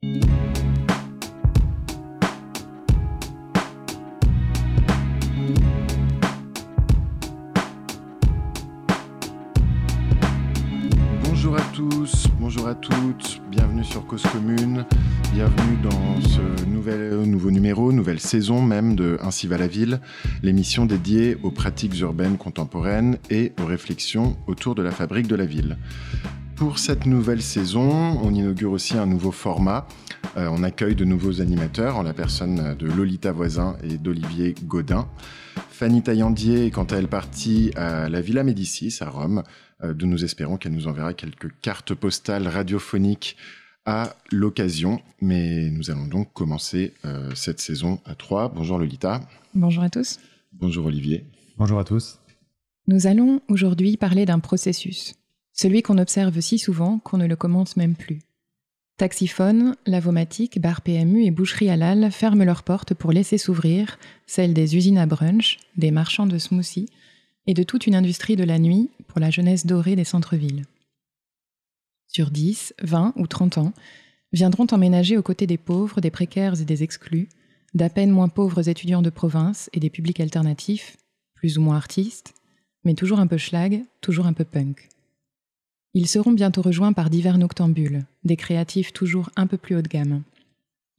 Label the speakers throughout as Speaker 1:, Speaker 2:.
Speaker 1: Bonjour à tous, bonjour à toutes, bienvenue sur Cause Commune, bienvenue dans ce nouvel, nouveau numéro, nouvelle saison même de Ainsi va la ville, l'émission dédiée aux pratiques urbaines contemporaines et aux réflexions autour de la fabrique de la ville. Pour cette nouvelle saison, on inaugure aussi un nouveau format. Euh, on accueille de nouveaux animateurs en la personne de Lolita Voisin et d'Olivier Godin. Fanny Taillandier est quant à elle partie à la Villa Médicis à Rome, euh, d'où nous espérons qu'elle nous enverra quelques cartes postales radiophoniques à l'occasion. Mais nous allons donc commencer euh, cette saison à trois. Bonjour Lolita.
Speaker 2: Bonjour à tous.
Speaker 1: Bonjour Olivier.
Speaker 3: Bonjour à tous.
Speaker 2: Nous allons aujourd'hui parler d'un processus, celui qu'on observe si souvent qu'on ne le commence même plus. Taxiphone, lavomatique, bar PMU et boucherie halal ferment leurs portes pour laisser s'ouvrir celles des usines à brunch, des marchands de smoothies et de toute une industrie de la nuit pour la jeunesse dorée des centres-villes. Sur 10, 20 ou 30 ans, viendront emménager aux côtés des pauvres, des précaires et des exclus, d'à peine moins pauvres étudiants de province et des publics alternatifs, plus ou moins artistes, mais toujours un peu schlag, toujours un peu punk. Ils seront bientôt rejoints par divers noctambules, des créatifs toujours un peu plus haut de gamme,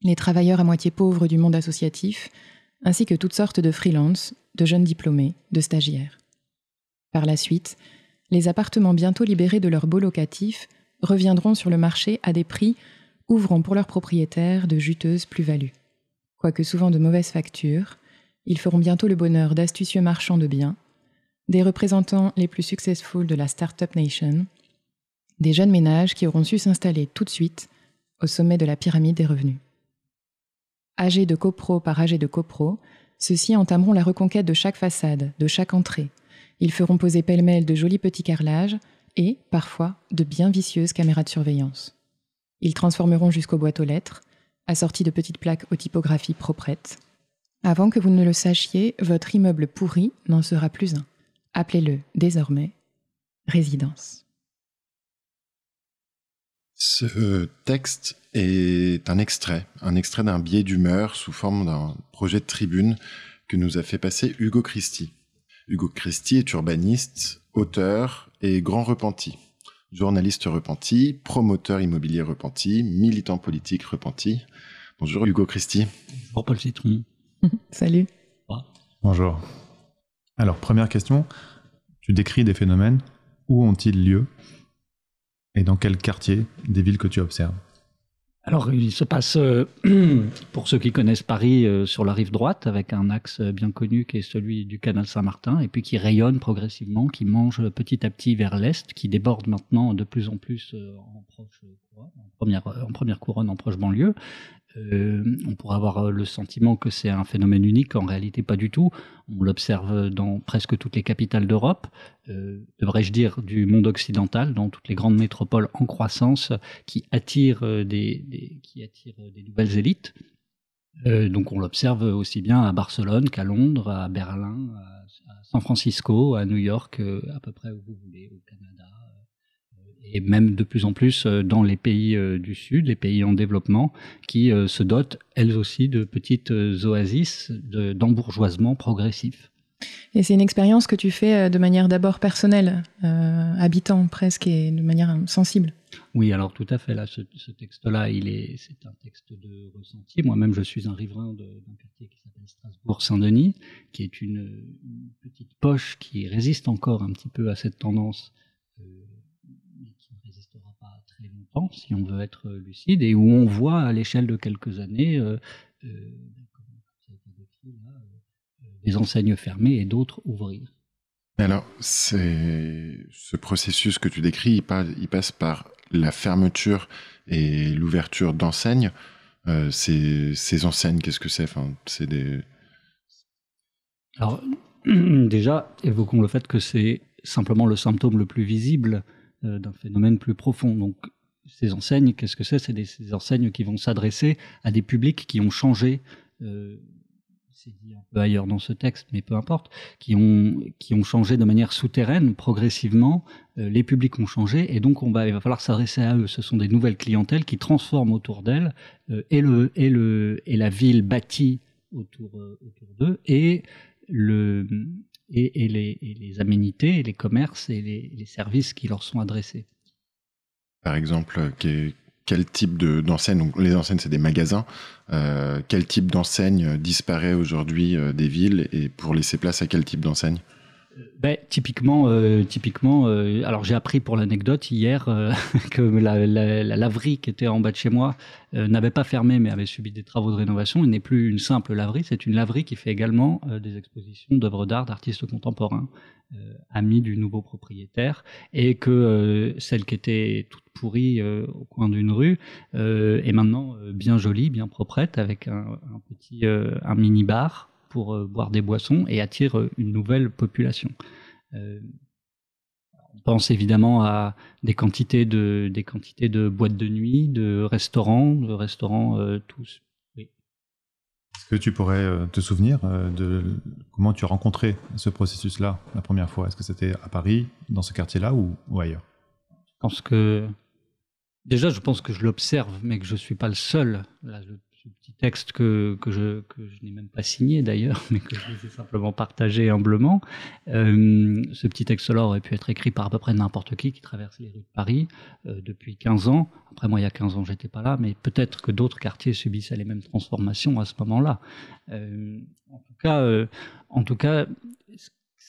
Speaker 2: les travailleurs à moitié pauvres du monde associatif, ainsi que toutes sortes de freelance, de jeunes diplômés, de stagiaires. Par la suite, les appartements bientôt libérés de leurs baux locatifs reviendront sur le marché à des prix ouvrant pour leurs propriétaires de juteuses plus-values. Quoique souvent de mauvaises factures, ils feront bientôt le bonheur d'astucieux marchands de biens, des représentants les plus successful de la Startup Nation, des jeunes ménages qui auront su s'installer tout de suite au sommet de la pyramide des revenus. Âgés de copro par âgés de copro, ceux-ci entameront la reconquête de chaque façade, de chaque entrée. Ils feront poser pêle-mêle de jolis petits carrelages et, parfois, de bien vicieuses caméras de surveillance. Ils transformeront jusqu'aux boîtes aux lettres, assorties de petites plaques aux typographies proprettes. Avant que vous ne le sachiez, votre immeuble pourri n'en sera plus un. Appelez-le désormais résidence.
Speaker 1: Ce texte est un extrait, un extrait d'un biais d'humeur sous forme d'un projet de tribune que nous a fait passer Hugo Christie. Hugo Christie est urbaniste, auteur et grand repenti. Journaliste repenti, promoteur immobilier repenti, militant politique repenti. Bonjour Hugo Christie.
Speaker 4: Bonjour Paul Citron.
Speaker 2: Salut.
Speaker 3: Bonjour. Alors, première question. Tu décris des phénomènes. Où ont-ils lieu? Et dans quel quartier des villes que tu observes
Speaker 4: Alors, il se passe, euh, pour ceux qui connaissent Paris, euh, sur la rive droite, avec un axe bien connu qui est celui du canal Saint-Martin, et puis qui rayonne progressivement, qui mange petit à petit vers l'est, qui déborde maintenant de plus en plus euh, en, proche, en, première, en première couronne, en proche banlieue. Euh, on pourrait avoir le sentiment que c'est un phénomène unique, en réalité pas du tout. On l'observe dans presque toutes les capitales d'Europe, euh, devrais-je dire du monde occidental, dans toutes les grandes métropoles en croissance qui attirent des, nouvelles élites. Euh, donc on l'observe aussi bien à Barcelone qu'à Londres, à Berlin, à, San Francisco, à New York, euh, à peu près où vous voulez, au Canada, euh, et même de plus en plus euh, dans les pays euh, du Sud, les pays en développement, qui euh, se dotent elles aussi de petites oasis de- d'embourgeoisement progressif.
Speaker 2: Et c'est une expérience que tu fais de manière d'abord personnelle, euh, habitant presque et de manière sensible.
Speaker 4: Oui, alors tout à fait. Là, ce, ce texte-là, il est, c'est un texte de ressenti. Moi-même, je suis un riverain d'un quartier qui s'appelle Strasbourg-Saint-Denis, qui est une, une petite poche qui résiste encore un petit peu à cette tendance, euh, mais qui ne résistera pas très longtemps, si on veut être lucide, et où on voit à l'échelle de quelques années, euh, euh, euh, des enseignes fermées et d'autres ouvrir.
Speaker 1: Alors, c'est ce processus que tu décris, il, pa- il passe par la fermeture et l'ouverture d'enseignes. Euh, ces, ces enseignes, qu'est-ce que c'est? Enfin, C'est des.
Speaker 4: Alors, déjà, évoquons le fait que c'est simplement le symptôme le plus visible euh, d'un phénomène plus profond. Donc, ces enseignes, qu'est-ce que c'est? C'est des enseignes qui vont s'adresser à des publics qui ont changé euh, c'est dit un peu ailleurs dans ce texte, mais peu importe, qui ont, qui ont changé de manière souterraine, progressivement. Euh, les publics ont changé, et donc on va, il va falloir s'adresser à eux. Ce sont des nouvelles clientèles qui transforment autour d'elles euh, et, le, et, le, et la ville bâtie autour, autour d'eux, et, le, et, et, les, et les aménités, les commerces, et les, les services qui leur sont adressés.
Speaker 1: Par exemple, quel type d'enseigne, les enseignes c'est des magasins, euh, quel type d'enseigne disparaît aujourd'hui euh, des villes et pour laisser place à quel type d'enseigne?
Speaker 4: Ben, typiquement, euh, typiquement euh, alors j'ai appris pour l'anecdote hier euh, que la, la, la, laverie qui était en bas de chez moi euh, n'avait pas fermé mais avait subi des travaux de rénovation. Il n'est plus une simple laverie, c'est une laverie qui fait également des expositions d'œuvres d'art d'artistes contemporains, amis du nouveau propriétaire, et que celle qui était toute pourrie au coin d'une rue est maintenant bien jolie, bien proprette, avec un, un petit un mini bar pour euh, boire des boissons et attire euh, une nouvelle population. Euh, on pense évidemment à des quantités de, des quantités de boîtes de nuit, de restaurants, de restaurants tous.
Speaker 3: Est-ce que tu pourrais te souvenir de comment tu as rencontré ce processus-là la première fois? Est-ce que c'était à Paris, dans ce quartier-là ou, ou, ailleurs?
Speaker 4: Je pense que déjà, je pense que je l'observe, mais que je suis pas le seul. Là, je ce petit texte que, je, n'ai même pas signé d'ailleurs, mais que je les ai simplement partagé humblement. Euh, ce petit texte-là aurait pu être écrit par à peu près n'importe qui qui traverse les rues de Paris euh, depuis 15 ans. Après moi, il y a 15 ans, j'étais pas là, mais peut-être que d'autres quartiers subissaient les mêmes transformations à ce moment-là. Euh, en tout cas, en tout cas,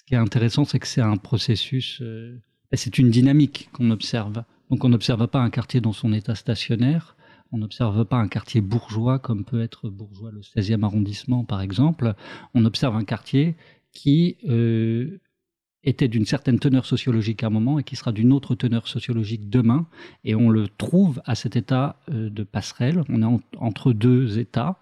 Speaker 4: ce qui est intéressant, c'est que c'est un processus, euh, c'est une dynamique qu'on observe. Donc on n'observe pas un quartier dans son état stationnaire, on n'observe pas un quartier bourgeois comme peut être bourgeois le 16e arrondissement par exemple. On observe un quartier qui euh, était d'une certaine teneur sociologique à un moment et qui sera d'une autre teneur sociologique demain. Et on le trouve à cet état euh, de passerelle. On est en, entre deux états.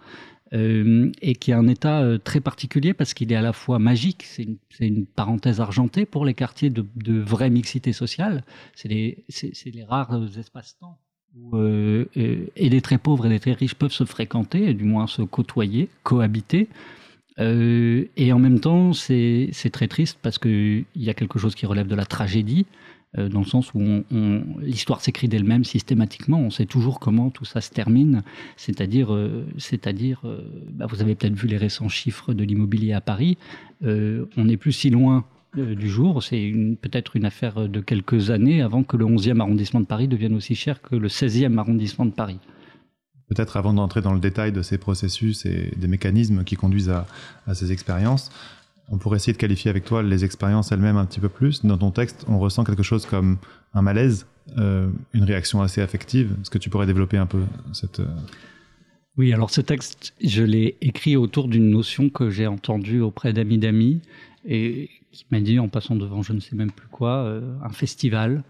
Speaker 4: Euh, et qui est un état très particulier parce qu'il est à la fois magique, c'est une, parenthèse argentée pour les quartiers de, vraie mixité sociale, c'est les, les rares espaces-temps où euh, et les très pauvres et les très riches peuvent se fréquenter, du moins se côtoyer, cohabiter. Euh, et en même temps, c'est très triste parce qu'il y a quelque chose qui relève de la tragédie, euh, dans le sens où l'histoire s'écrit d'elle-même systématiquement. On sait toujours comment tout ça se termine. C'est-à-dire, euh, euh, bah vous avez peut-être vu les récents chiffres de l'immobilier à Paris. on n'est plus si loin euh, du jour. C'est peut-être une affaire de quelques années avant que le 11e arrondissement de Paris devienne aussi cher que le 16e arrondissement de Paris.
Speaker 3: Peut-être avant d'entrer dans le détail de ces processus et des mécanismes qui conduisent à, à ces expériences, on pourrait essayer de qualifier avec toi les expériences elles-mêmes un petit peu plus. Dans ton texte, on ressent quelque chose comme un malaise, euh, une réaction assez affective. Est-ce que tu pourrais développer un peu cette... Euh,
Speaker 4: oui, alors ce texte, je l'ai écrit autour d'une notion que j'ai entendue auprès d'amis d'amis et qui m'a dit en passant devant je ne sais même plus quoi, euh, un festival,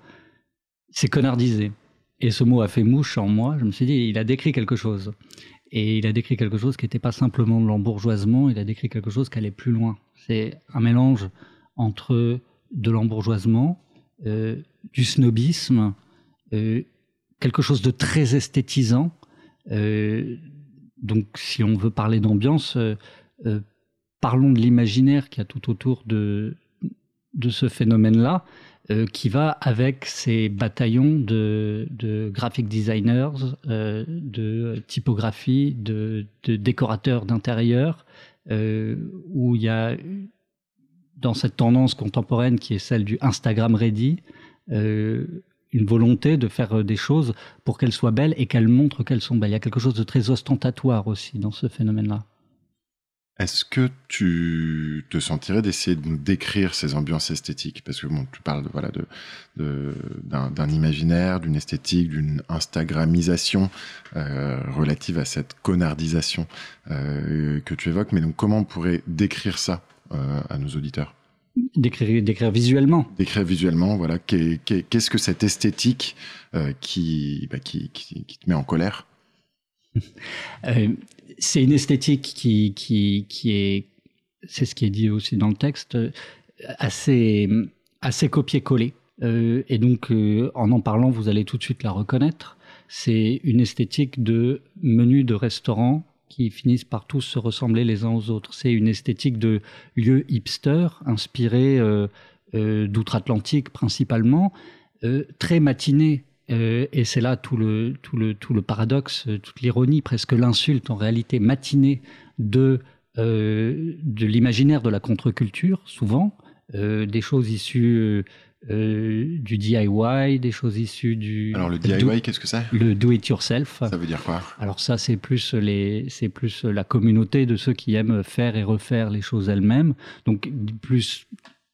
Speaker 4: c'est connardisé. Et ce mot a fait mouche en moi. Je me suis dit, il a décrit quelque chose. Et il a décrit quelque chose qui n'était pas simplement de l'embourgeoisement, il a décrit quelque chose qui allait plus loin. C'est un mélange entre de l'embourgeoisement, euh, du snobisme, euh, quelque chose de très esthétisant. Donc, si on veut parler d'ambiance, parlons de l'imaginaire qui a tout autour de, ce phénomène-là, euh, qui va avec ces bataillons de, graphic designers, euh, de typographie, de, décorateurs d'intérieur, euh, où il y a dans cette tendance contemporaine qui est celle du Instagram ready, une volonté de faire des choses pour qu'elles soient belles et qu'elles montrent qu'elles sont belles. Il y a quelque chose de très ostentatoire aussi dans ce phénomène-là.
Speaker 1: Est-ce que tu te sentirais d'essayer de nous décrire ces ambiances esthétiques? Parce que bon, tu parles de, voilà, de, d'un, imaginaire, d'une esthétique, d'une Instagramisation euh, relative à cette connardisation euh, que tu évoques. Mais donc, comment on pourrait décrire ça euh, à nos auditeurs?
Speaker 4: Décrire, décrire visuellement.
Speaker 1: Décrire visuellement, voilà. Qu'est-ce que cette esthétique qui, bah, qui, qui, qui te met en colère?
Speaker 4: Euh, c'est une esthétique qui, qui, qui est, c'est ce qui est dit aussi dans le texte, assez, assez copier-coller. Euh, et donc, euh, en en parlant, vous allez tout de suite la reconnaître. C'est une esthétique de menu de restaurant qui finissent par tous se ressembler les uns aux autres. C'est une esthétique de lieu hipster, inspirée d'outre-Atlantique principalement, très matinée et c'est là tout le, tout le, tout le paradoxe, toute l'ironie, presque l'insulte en réalité matinée de, de l'imaginaire de la contre-culture, souvent, des choses issues euh, du DIY, des choses issues du.
Speaker 1: Alors le DIY, qu'est-ce que c'est?
Speaker 4: Le do it yourself.
Speaker 1: Ça veut dire quoi?
Speaker 4: Alors ça, c'est plus les, c'est plus la communauté de ceux qui aiment faire et refaire les choses elles-mêmes. Donc plus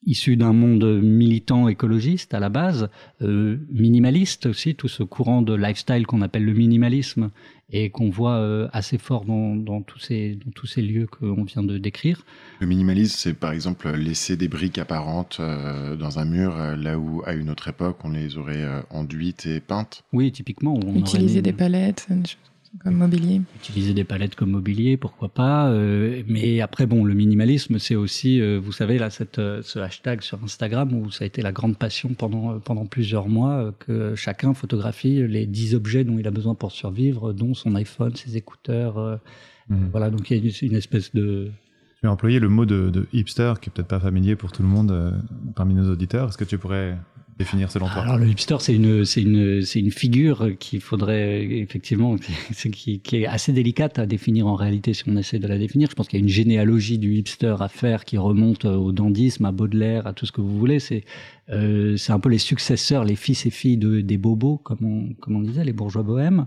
Speaker 4: issu d'un monde militant écologiste à la base, euh, minimaliste aussi, tout ce courant de lifestyle qu'on appelle le minimalisme et qu'on voit euh, assez fort dans, tous ces, dans tous ces lieux qu'on vient de décrire.
Speaker 1: Le minimalisme, c'est par exemple laisser des briques apparentes euh, dans un mur là où à une autre époque on les aurait enduites et peintes.
Speaker 4: Oui, typiquement.
Speaker 2: On Utiliser des palettes comme mobilier.
Speaker 4: Utiliser des palettes comme mobilier, pourquoi pas. Euh, mais après, bon, le minimalisme, c'est aussi, euh, vous savez, là, cette, euh, ce hashtag sur Instagram où ça a été la grande passion pendant, pendant plusieurs mois, que chacun photographie les 10 objets dont il a besoin pour survivre, dont son iPhone, ses écouteurs. Mhm. Voilà, donc il y a une, une espèce de...
Speaker 3: Tu as employé le mot de, de hipster, qui est peut-être pas familier pour tout le monde parmi nos auditeurs. Est-ce que tu pourrais définir selon toi
Speaker 4: Alors le hipster, c'est une, c'est une, c'est une figure qu'il faudrait effectivement, qui, est assez délicate à définir en réalité si on essaie de la définir. Je pense qu'il y a une généalogie du hipster à faire qui remonte au dandisme, à Baudelaire, à tout ce que vous voulez. C'est, euh, c'est un peu les successeurs, les fils et filles de, des bobos, comme on, comme on disait, les bourgeois bohèmes.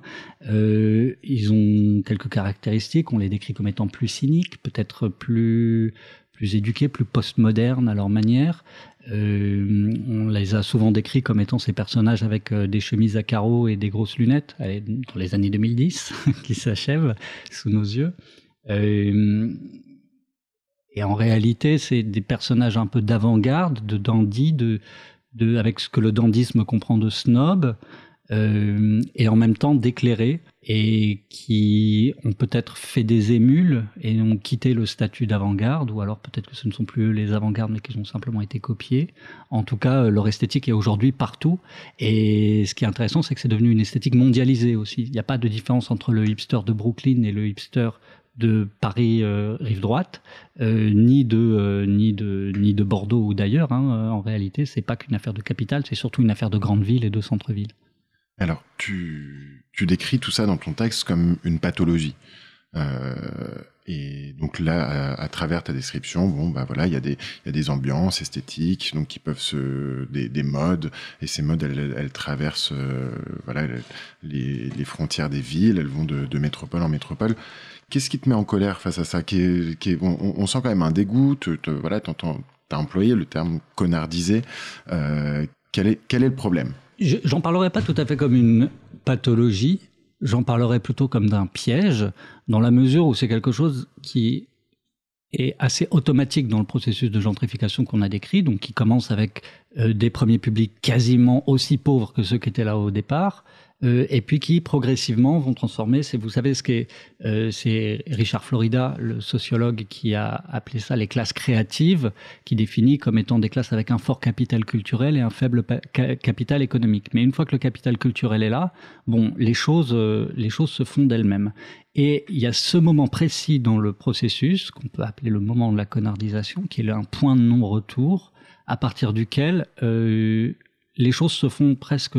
Speaker 4: Euh, ils ont quelques caractéristiques. On les décrit comme étant plus cyniques, peut-être plus plus éduqués, plus postmodernes à leur manière. Euh, on les a souvent décrits comme étant ces personnages avec euh, des chemises à carreaux et des grosses lunettes dans les années 2010 qui s'achèvent sous nos yeux. Euh, et en réalité, c'est des personnages un peu d'avant-garde, de dandy, de, avec ce que le dandisme comprend de snob, euh, et en même temps d'éclairer et qui ont peut-être fait des émules et ont quitté le statut d'avant-garde, ou alors peut-être que ce ne sont plus les avant-gardes, mais qu'ils ont simplement été copiés. En tout cas, euh, leur esthétique est aujourd'hui partout. Et ce qui est intéressant, c'est que c'est devenu une esthétique mondialisée aussi. Il n'y a pas de différence entre le hipster de Brooklyn et le hipster de Paris euh, rive droite, ni de ni de ni de Bordeaux ou d'ailleurs. Hein. En réalité, c'est pas qu'une affaire de capitale, c'est surtout une affaire de grande ville et de centre-ville.
Speaker 1: Alors, tu, tu décris tout ça dans ton texte comme une pathologie. Euh, et donc là, à, travers ta description, bon, bah voilà, il y a des, y a des ambiances esthétiques, donc qui peuvent se, des, des modes, et ces modes, elles, elles traversent, euh, voilà, les, les, frontières des villes, elles vont de, de métropole en métropole. Qu'est-ce qui te met en colère face à ça? Qui est, qui est, on, on, sent quand même un dégoût. Te, te, voilà, t'as employé le terme connardisé. Euh, quel est, quel est le problème?
Speaker 4: J'en parlerai pas tout à fait comme une pathologie, j'en parlerai plutôt comme d'un piège, dans la mesure où c'est quelque chose qui est assez automatique dans le processus de gentrification qu'on a décrit, donc qui commence avec euh, des premiers publics quasiment aussi pauvres que ceux qui étaient là au départ, et puis qui progressivement vont transformer. C'est vous savez ce qu'est euh, c'est Richard Florida, le sociologue, qui a appelé ça les classes créatives, qui définit comme étant des classes avec un fort capital culturel et un faible capital économique. Mais une fois que le capital culturel est là, bon, les choses euh, les choses se font d'elles-mêmes. Et il y a ce moment précis dans le processus qu'on peut appeler le moment de la connardisation, qui est un point de non-retour à partir duquel euh, les choses se font presque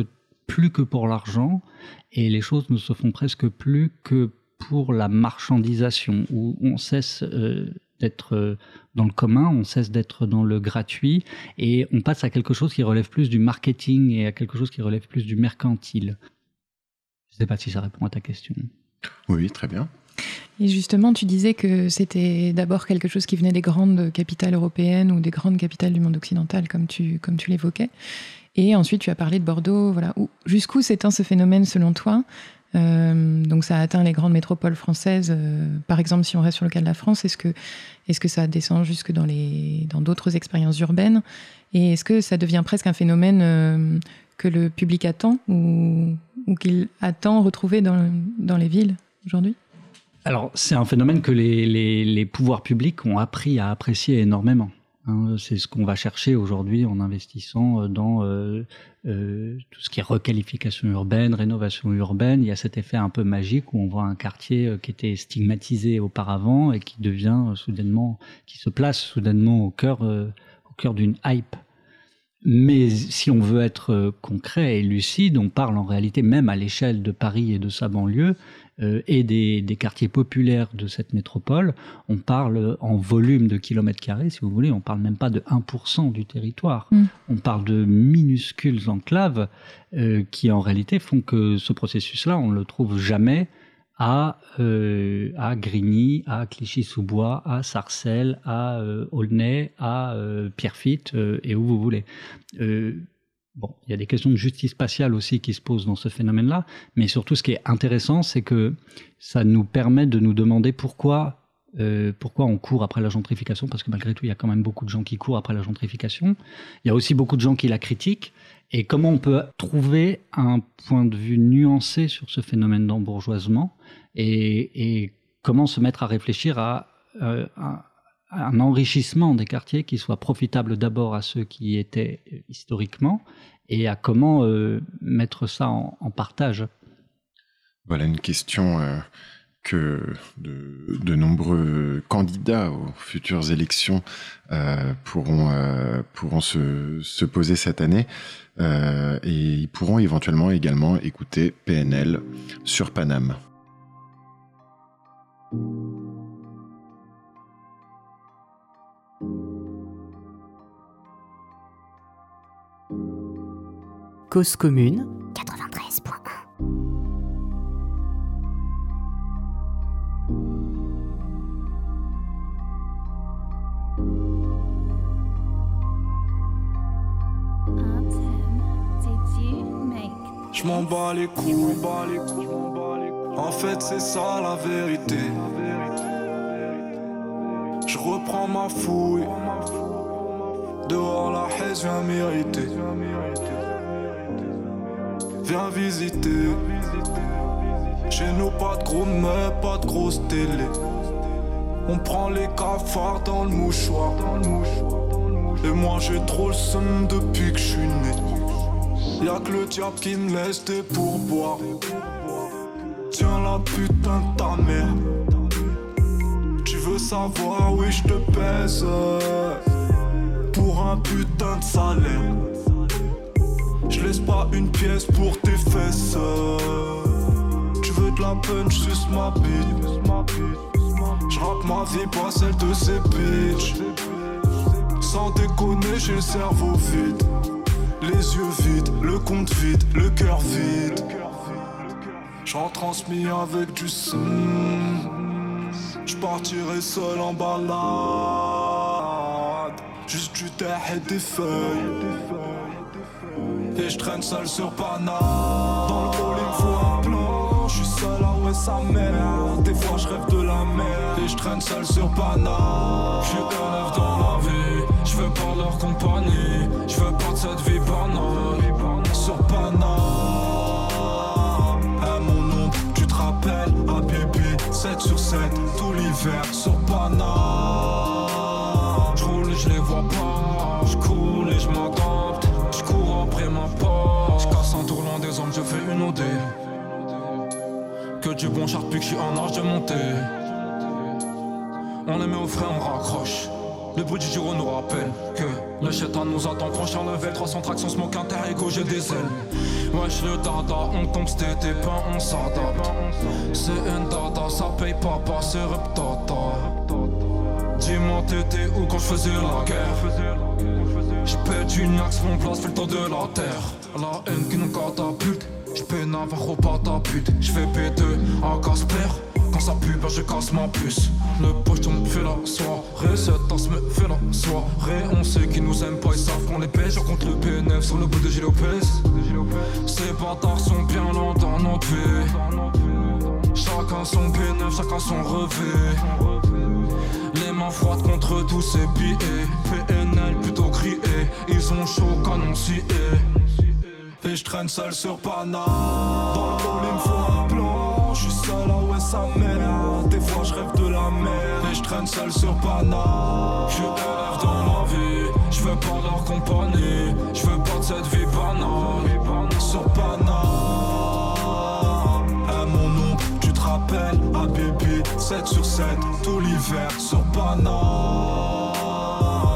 Speaker 4: plus que pour l'argent et les choses ne se font presque plus que pour la marchandisation où on cesse euh, d'être euh, dans le commun, on cesse d'être dans le gratuit et on passe à quelque chose qui relève plus du marketing et à quelque chose qui relève plus du mercantile. Je ne sais pas si ça répond à ta question.
Speaker 1: Oui, très bien.
Speaker 2: Et justement, tu disais que c'était d'abord quelque chose qui venait des grandes capitales européennes ou des grandes capitales du monde occidental, comme tu, comme tu l'évoquais. Et ensuite, tu as parlé de Bordeaux. Voilà. Jusqu'où s'éteint ce phénomène selon toi? Euh, donc ça a atteint les grandes métropoles françaises. Euh, par exemple, si on reste sur le cas de la France, est-ce que, est que ça descend jusque dans, les, dans d'autres expériences urbaines? Et est-ce que ça devient presque un phénomène euh, que le public attend ou, qu'il attend retrouver dans, dans les villes aujourd'hui?
Speaker 4: Alors c'est un phénomène que les, les pouvoirs publics ont appris à apprécier énormément. Hein, c'est ce qu'on va chercher aujourd'hui en investissant euh, dans euh, euh, tout ce qui est requalification urbaine, rénovation urbaine. Il y a cet effet un peu magique où on voit un quartier qui était stigmatisé auparavant et qui se place soudainement au cœur, au cœur d'une hype. Mais si on veut être concret et lucide, on parle en réalité même à l'échelle de Paris et de sa banlieue et des, des, quartiers populaires de cette métropole, on parle en volume de kilomètres carrés, si vous voulez, on parle même pas de 1% du territoire. Mm. On parle de minuscules enclaves euh, qui en réalité font que ce processus-là, on ne le trouve jamais à, euh, à Grigny, à Clichy-sous-Bois, à Sarcelles, à euh, Aulnay, à euh, Pierrefitte euh, et où vous voulez. Bon, il y a des questions de justice spatiale aussi qui se posent dans ce phénomène-là, mais surtout ce qui est intéressant, c'est que ça nous permet de nous demander pourquoi, euh, pourquoi on court après la gentrification, parce que malgré tout, il y a quand même beaucoup de gens qui courent après la gentrification. Il y a aussi beaucoup de gens qui la critiquent, et comment on peut trouver un point de vue nuancé sur ce phénomène d'embourgeoisement, et, et, comment se mettre à réfléchir à, euh, à un enrichissement des quartiers qui soit profitable d'abord à ceux qui étaient historiquement et à comment euh, mettre ça en, partage.
Speaker 1: Voilà une question euh, que de, nombreux candidats aux futures élections euh, pourront, euh, pourront se, se, poser cette année euh, et ils pourront éventuellement également écouter PNL sur Paname.
Speaker 5: Cause commune. 93.1
Speaker 6: Je m'en bats les couilles, en fait c'est ça la vérité. Je reprends ma fouille, dehors la haine vient mériter viens visiter. Chez nous, pas de gros meubles, pas de grosse télé. On prend les cafards dans le mouchoir. Et moi, j'ai trop le seum depuis que je suis né. Y'a que le diable qui me laisse des pourboires. Tiens la putain de ta mère. Tu veux savoir, oui, je te pèse? Pour un putain de salaire. Laisse pas une pièce pour tes fesses. Tu veux de la punch, suce ma bite. Je ma vie, pas celle de ces bitches. Sans déconner, j'ai le cerveau vide. Les yeux vides, le compte vide, le cœur vide. J'en transmis avec du son. J'partirai seul en balade. Juste du terre et des feuilles. Et je traîne seul sur Pana Dans le hall il me faut un plan. Je suis seul à ouais mère. Des fois je rêve de la mer. Et je traîne seul sur Pana Je suis neuf dans la vie. Je veux pas leur compagnie. Je veux pas de cette vie banale. Sur Pana À mon nom tu te rappelles? À bébé 7 sur 7 Tout l'hiver. Sur Pana je fais une OD. Que du bon char depuis je suis en âge de monter. On les met au frais, on raccroche. Le bruit du giro nous rappelle que le chétan nous attend prochain level 300 tractions, smoke inter ego, j'ai des ailes Wesh le dada, on tombe c'était pas, on s'adapte C'est un dada, ça paye pas, c'est reptata Dis-moi t'étais où quand je faisais la guerre? J'pète une axe, mon place fait le tour de la terre. La haine qui nous catapulte. J'peine avoir au pas ta pute. J'fais P2 à Casper. Quand ça pue, ben je casse ma puce. Le poche me fait la soirée. Cette tasse me fait la soirée. On sait qu'ils nous aiment pas, ils savent qu'on les pêche. contre le P9 sur le bout de Gilles Ces bâtards sont bien loin dans notre vie. Chacun son P9, chacun son revêt. Mains froides contre tous ces billets. PNL plutôt crié. Ils ont chaud canon scié. Et je traîne seul sur Pana. Dans le hall, il me faut un plan. Je suis seul à West sa mère. Des fois je rêve de la mer et je traîne seul sur Pana. Je rêve dans ma vie, je veux pas leur compagnie. Je veux pas de cette vie banale sur Pana. Rappelles, à bébé, 7 sur 7, tout l'hiver sur Pana.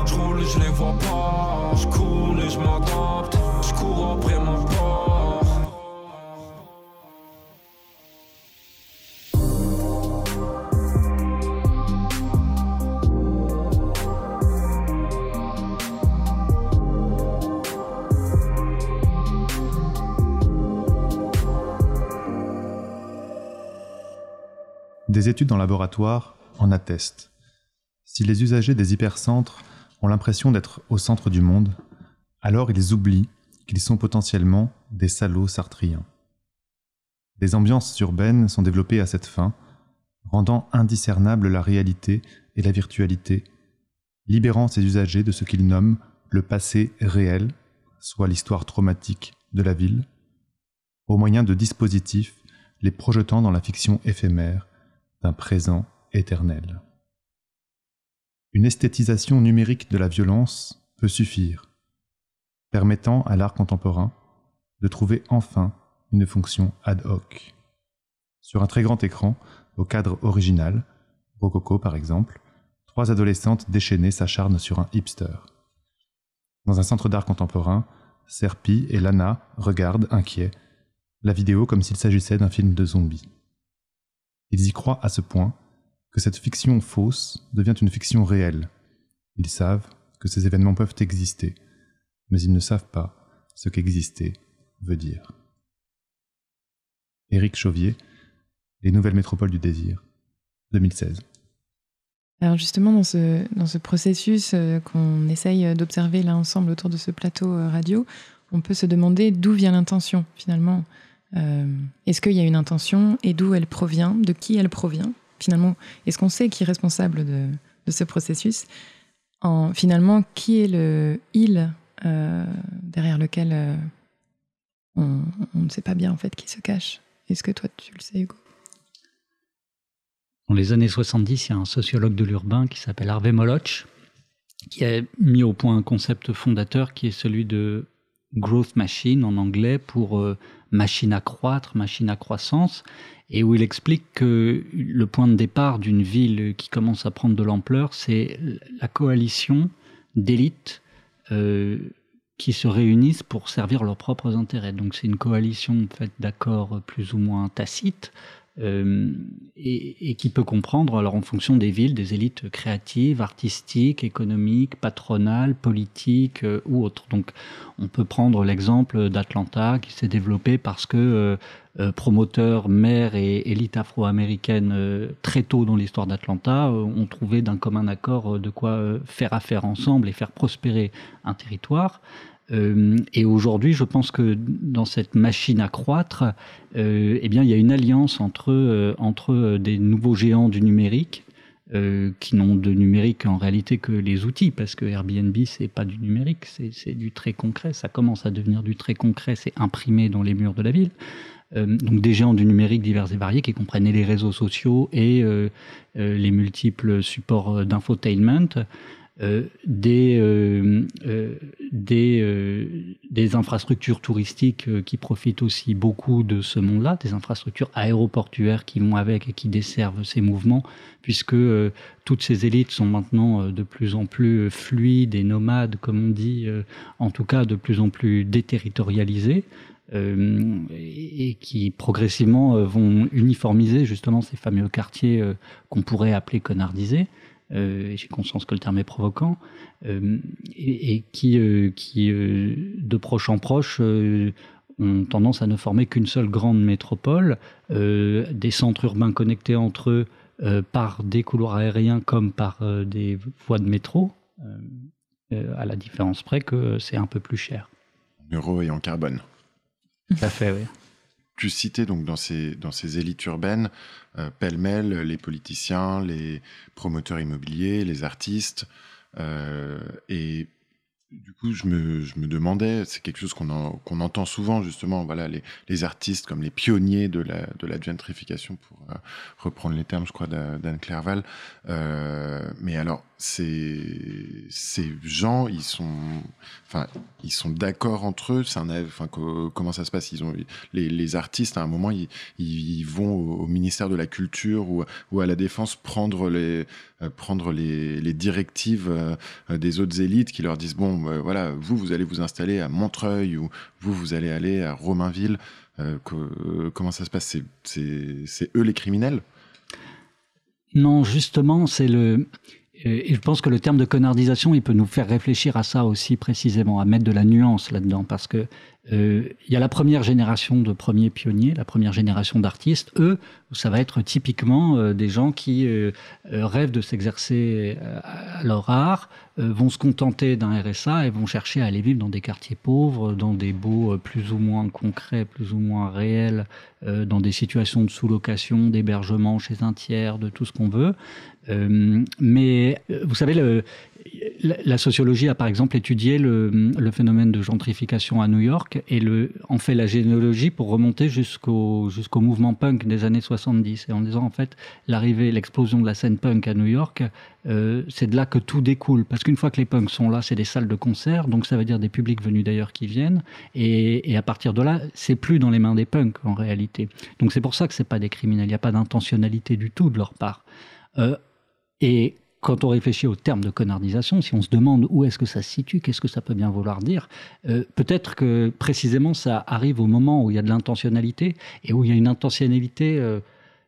Speaker 6: Je roule et je les vois pas, je coule et je m'adapte, je cours après
Speaker 3: études en laboratoire en attestent. Si les usagers des hypercentres ont l'impression d'être au centre du monde, alors ils oublient qu'ils sont potentiellement des salauds sartriens. Des ambiances urbaines sont développées à cette fin, rendant indiscernable la réalité et la virtualité, libérant ces usagers de ce qu'ils nomment le passé réel, soit l'histoire traumatique de la ville, au moyen de dispositifs les projetant dans la fiction éphémère d'un présent éternel. Une esthétisation numérique de la violence peut suffire, permettant à l'art contemporain de trouver enfin une fonction ad hoc. Sur un très grand écran, au cadre original, Rococo par exemple, trois adolescentes déchaînées s'acharnent sur un hipster. Dans un centre d'art contemporain, Serpi et Lana regardent, inquiets, la vidéo comme s'il s'agissait d'un film de zombies. Ils y croient à ce point que cette fiction fausse devient une fiction réelle. Ils savent que ces événements peuvent exister, mais ils ne savent pas ce qu'exister veut dire. Éric Chauvier, Les Nouvelles Métropoles du Désir, 2016.
Speaker 2: Alors justement, dans ce, dans ce processus euh, qu'on essaye d'observer là ensemble autour de ce plateau euh, radio, on peut se demander d'où vient l'intention finalement. Euh, est-ce qu'il y a une intention et d'où elle provient, de qui elle provient? Finalement, est-ce qu'on sait qui est responsable de, ce processus? En, Finalement, qui est le il euh, derrière lequel euh, on, ne sait pas bien en fait qui se cache? Est-ce que toi tu le sais, Hugo?
Speaker 4: Dans les années 70, il y a un sociologue de l'urbain qui s'appelle Harvey Moloch qui a mis au point un concept fondateur qui est celui de growth machine en anglais pour machine à croître, machine à croissance, et où il explique que le point de départ d'une ville qui commence à prendre de l'ampleur, c'est la coalition d'élites euh, qui se réunissent pour servir leurs propres intérêts. Donc c'est une coalition faite d'accords plus ou moins tacites, euh, et, qui peut comprendre, alors en fonction des villes, des élites créatives, artistiques, économiques, patronales, politiques euh, ou autres. Donc on peut prendre l'exemple d'Atlanta qui s'est développé parce que euh, euh promoteurs, maires et élites afro-américaines très tôt dans l'histoire d'Atlanta ont trouvé d'un commun accord de quoi faire affaire ensemble et faire prospérer un territoire. Euh, et aujourd'hui, je pense que dans cette machine à croître, euh, eh bien, il y a une alliance entre, euh, entre des nouveaux géants du numérique, qui n'ont de numérique en réalité que les outils, parce que Airbnb, c'est pas du numérique, c'est du très concret. Ça commence à devenir du très concret, c'est imprimé dans les murs de la ville. donc des géants du numérique divers et variés qui comprennent les réseaux sociaux et les multiples supports d'infotainment. Euh, des, euh, euh, des, infrastructures touristiques qui profitent aussi beaucoup de ce monde-là, des infrastructures aéroportuaires qui vont avec et qui desservent ces mouvements, puisque toutes ces élites sont maintenant de plus en plus fluides et nomades, comme on dit, en tout cas de plus en plus déterritorialisées. Et qui progressivement vont uniformiser justement ces fameux quartiers qu'on pourrait appeler connardisés euh, j'ai conscience que le terme est provoquant, euh, et, et, qui, euh, qui de proche en proche, ont tendance à ne former qu'une seule grande métropole, des centres urbains connectés entre eux par des couloirs aériens comme par des voies de métro, à la différence près que c'est un peu plus cher.
Speaker 1: En euros et en carbone.
Speaker 4: Tout à fait, oui
Speaker 1: tu citais donc dans ces, dans ces élites urbaines, euh, pêle-mêle, les politiciens, les promoteurs immobiliers, les artistes. Euh, et du coup, je me, je me demandais, c'est quelque chose qu'on qu'on entend souvent justement, voilà, les, les, artistes comme les pionniers de la, de la gentrification, pour euh, reprendre les termes, je crois, d'Anne Clerval. Euh, mais alors, ces, ces gens, ils sont, enfin, ils sont d'accord entre eux. C'est un, enfin, comment ça se passe? Ils ont les, les, artistes à un moment, ils, ils vont au, ministère de la Culture ou, ou à la Défense prendre les, prendre les, directives euh, des autres élites qui leur disent bon, euh, voilà, vous, vous allez vous installer à Montreuil ou vous, vous allez aller à Romainville. Comment ça se passe? C'est eux les criminels?
Speaker 4: Non, justement, c'est le et je pense que le terme de connardisation, il peut nous faire réfléchir à ça aussi précisément, à mettre de la nuance là-dedans, parce que euh, il y a la première génération de premiers pionniers, la première génération d'artistes. Eux, ça va être typiquement euh, des gens qui euh, rêvent de s'exercer à leur art, vont se contenter d'un RSA et vont chercher à aller vivre dans des quartiers pauvres, dans des baux plus ou moins concrets, plus ou moins réels, dans des situations de sous-location, d'hébergement chez un tiers, de tout ce qu'on veut. mais vous savez, le, la sociologie a par exemple étudié le, phénomène de gentrification à New York et en fait la généalogie pour remonter jusqu'au jusqu'au mouvement punk des années 70 et en disant en fait l'arrivée, l'explosion de la scène punk à New York, euh, c'est de là que tout découle parce qu'une fois que les punks sont là, c'est des salles de concert, donc ça veut dire des publics venus d'ailleurs qui viennent et, à partir de là, c'est plus dans les mains des punks en réalité. Donc c'est pour ça que c'est pas des criminels, il n'y a pas d'intentionnalité du tout de leur part. Euh, et quand on réfléchit au terme de connardisation, si on se demande où est-ce que ça se situe, qu'est-ce que ça peut bien vouloir dire, euh, peut-être que précisément ça arrive au moment où il y a de l'intentionnalité et où il y a une intentionnalité, euh,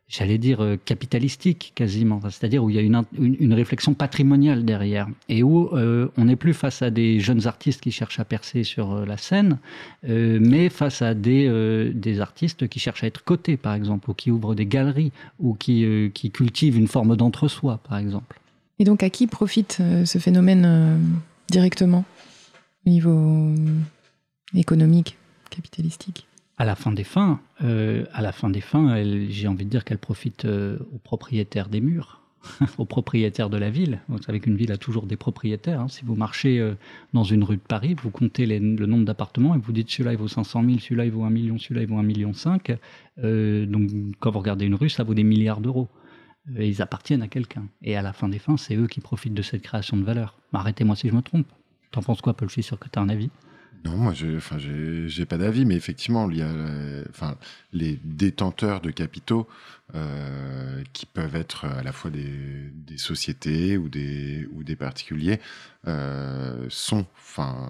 Speaker 4: j'allais dire, euh, capitalistique quasiment, c'est-à-dire où il y a une, une, réflexion patrimoniale derrière et où on n'est plus face à des jeunes artistes qui cherchent à percer sur la scène, mais face à des, des artistes qui cherchent à être cotés, par exemple, ou qui ouvrent des galeries, ou qui, qui cultivent une forme d'entre-soi, par exemple.
Speaker 2: Et donc, à qui profite euh, ce phénomène euh, directement au niveau euh, économique, capitalistique?
Speaker 4: À la fin des fins, à la fin des fins, j'ai envie de dire qu'elle profite aux propriétaires des murs, aux propriétaires de la ville. Vous savez qu'une ville a toujours des propriétaires. Hein. Si vous marchez dans une rue de Paris, vous comptez le nombre d'appartements et vous dites celui-là il vaut 500 000, celui-là il vaut 1 million, celui-là il vaut 1 million 5. donc quand vous regardez une rue, ça vaut des milliards d'euros. Ils appartiennent à quelqu'un. Et à la fin des fins, c'est eux qui profitent de cette création de valeur. Arrêtez-moi si je me trompe. T'en penses quoi, Paul Je suis sûr que tu as un avis?
Speaker 1: Non, moi, je j'ai pas d'avis, mais effectivement, il y a, enfin, les détenteurs de capitaux euh, qui peuvent être à la fois des, sociétés ou des ou des particuliers euh, sont, enfin,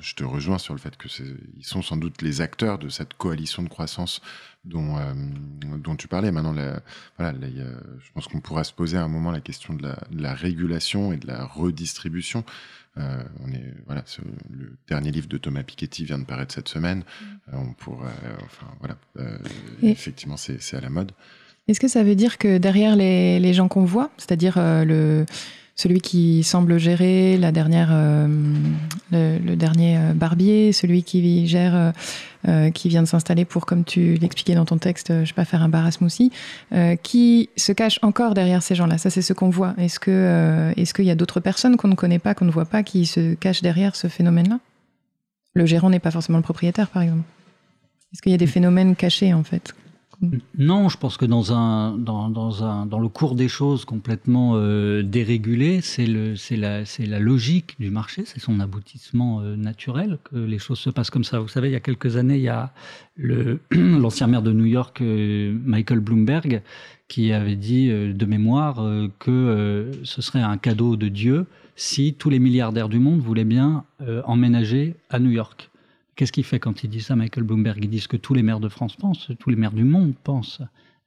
Speaker 1: je te rejoins sur le fait que ils sont sans doute les acteurs de cette coalition de croissance dont euh, dont tu parlais. Maintenant, voilà, je pense qu'on pourra se poser à un moment la question de la, de la régulation et de la redistribution. Euh, on est voilà, le dernier livre de Thomas Piketty vient de paraître cette semaine. Mm. Euh, on enfin voilà, euh, effectivement, c'est à la mode.
Speaker 2: Est-ce que ça veut dire que derrière les, les gens qu'on voit, c'est-à-dire le celui qui semble gérer la dernière, euh, le, dernier euh, barbier, celui qui gère, euh, qui vient de s'installer pour, comme tu l'expliquais dans ton texte, je sais pas, faire un bar à qui se cache encore derrière ces gens-là. Ça, c'est ce qu'on voit. Est-ce que, est-ce qu'il y a d'autres personnes qu'on ne connaît pas, qu'on ne voit pas, qui se cachent derrière ce phénomène-là? Le gérant n'est pas forcément le propriétaire, par exemple. Est-ce qu'il y a des phénomènes cachés, en fait?
Speaker 4: Non, je pense que dans le cours des choses complètement euh, dérégulé, c'est la logique du marché, c'est son aboutissement euh, naturel que les choses se passent comme ça. Vous savez, il y a quelques années, il y a l'ancien maire de New York, euh, Michael Bloomberg, qui avait dit de mémoire que ce serait un cadeau de Dieu si tous les milliardaires du monde voulaient bien emménager à New York. Qu'est-ce qu'il fait quand il dit ça, Michael Bloomberg? Il dit ce que tous les maires de France pensent, tous les maires du monde pensent.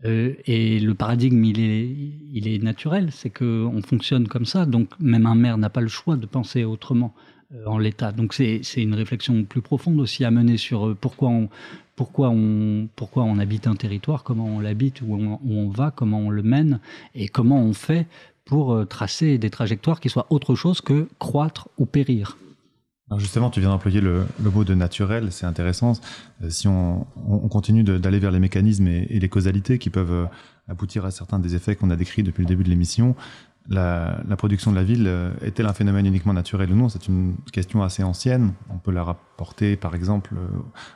Speaker 4: Euh, et le paradigme, il est, il est naturel, c'est qu'on fonctionne comme ça. Donc même un maire n'a pas le choix de penser autrement euh, en l'état. Donc c'est une réflexion plus profonde aussi à mener sur euh, pourquoi on, pourquoi on, pourquoi on habite un territoire, comment on l'habite, où on, où on va, comment on le mène, et comment on fait pour tracer des trajectoires qui soient autre chose que croître ou périr.
Speaker 3: Alors justement, tu viens d'employer le, mot de naturel, c'est intéressant. Euh, si on, continue d'aller vers les mécanismes et, les causalités qui peuvent euh, aboutir à certains des effets qu'on a décrits depuis le début de l'émission, la, production de la ville euh, est-elle un phénomène uniquement naturel ou non? C'est une question assez ancienne. On peut la rapporter, par exemple,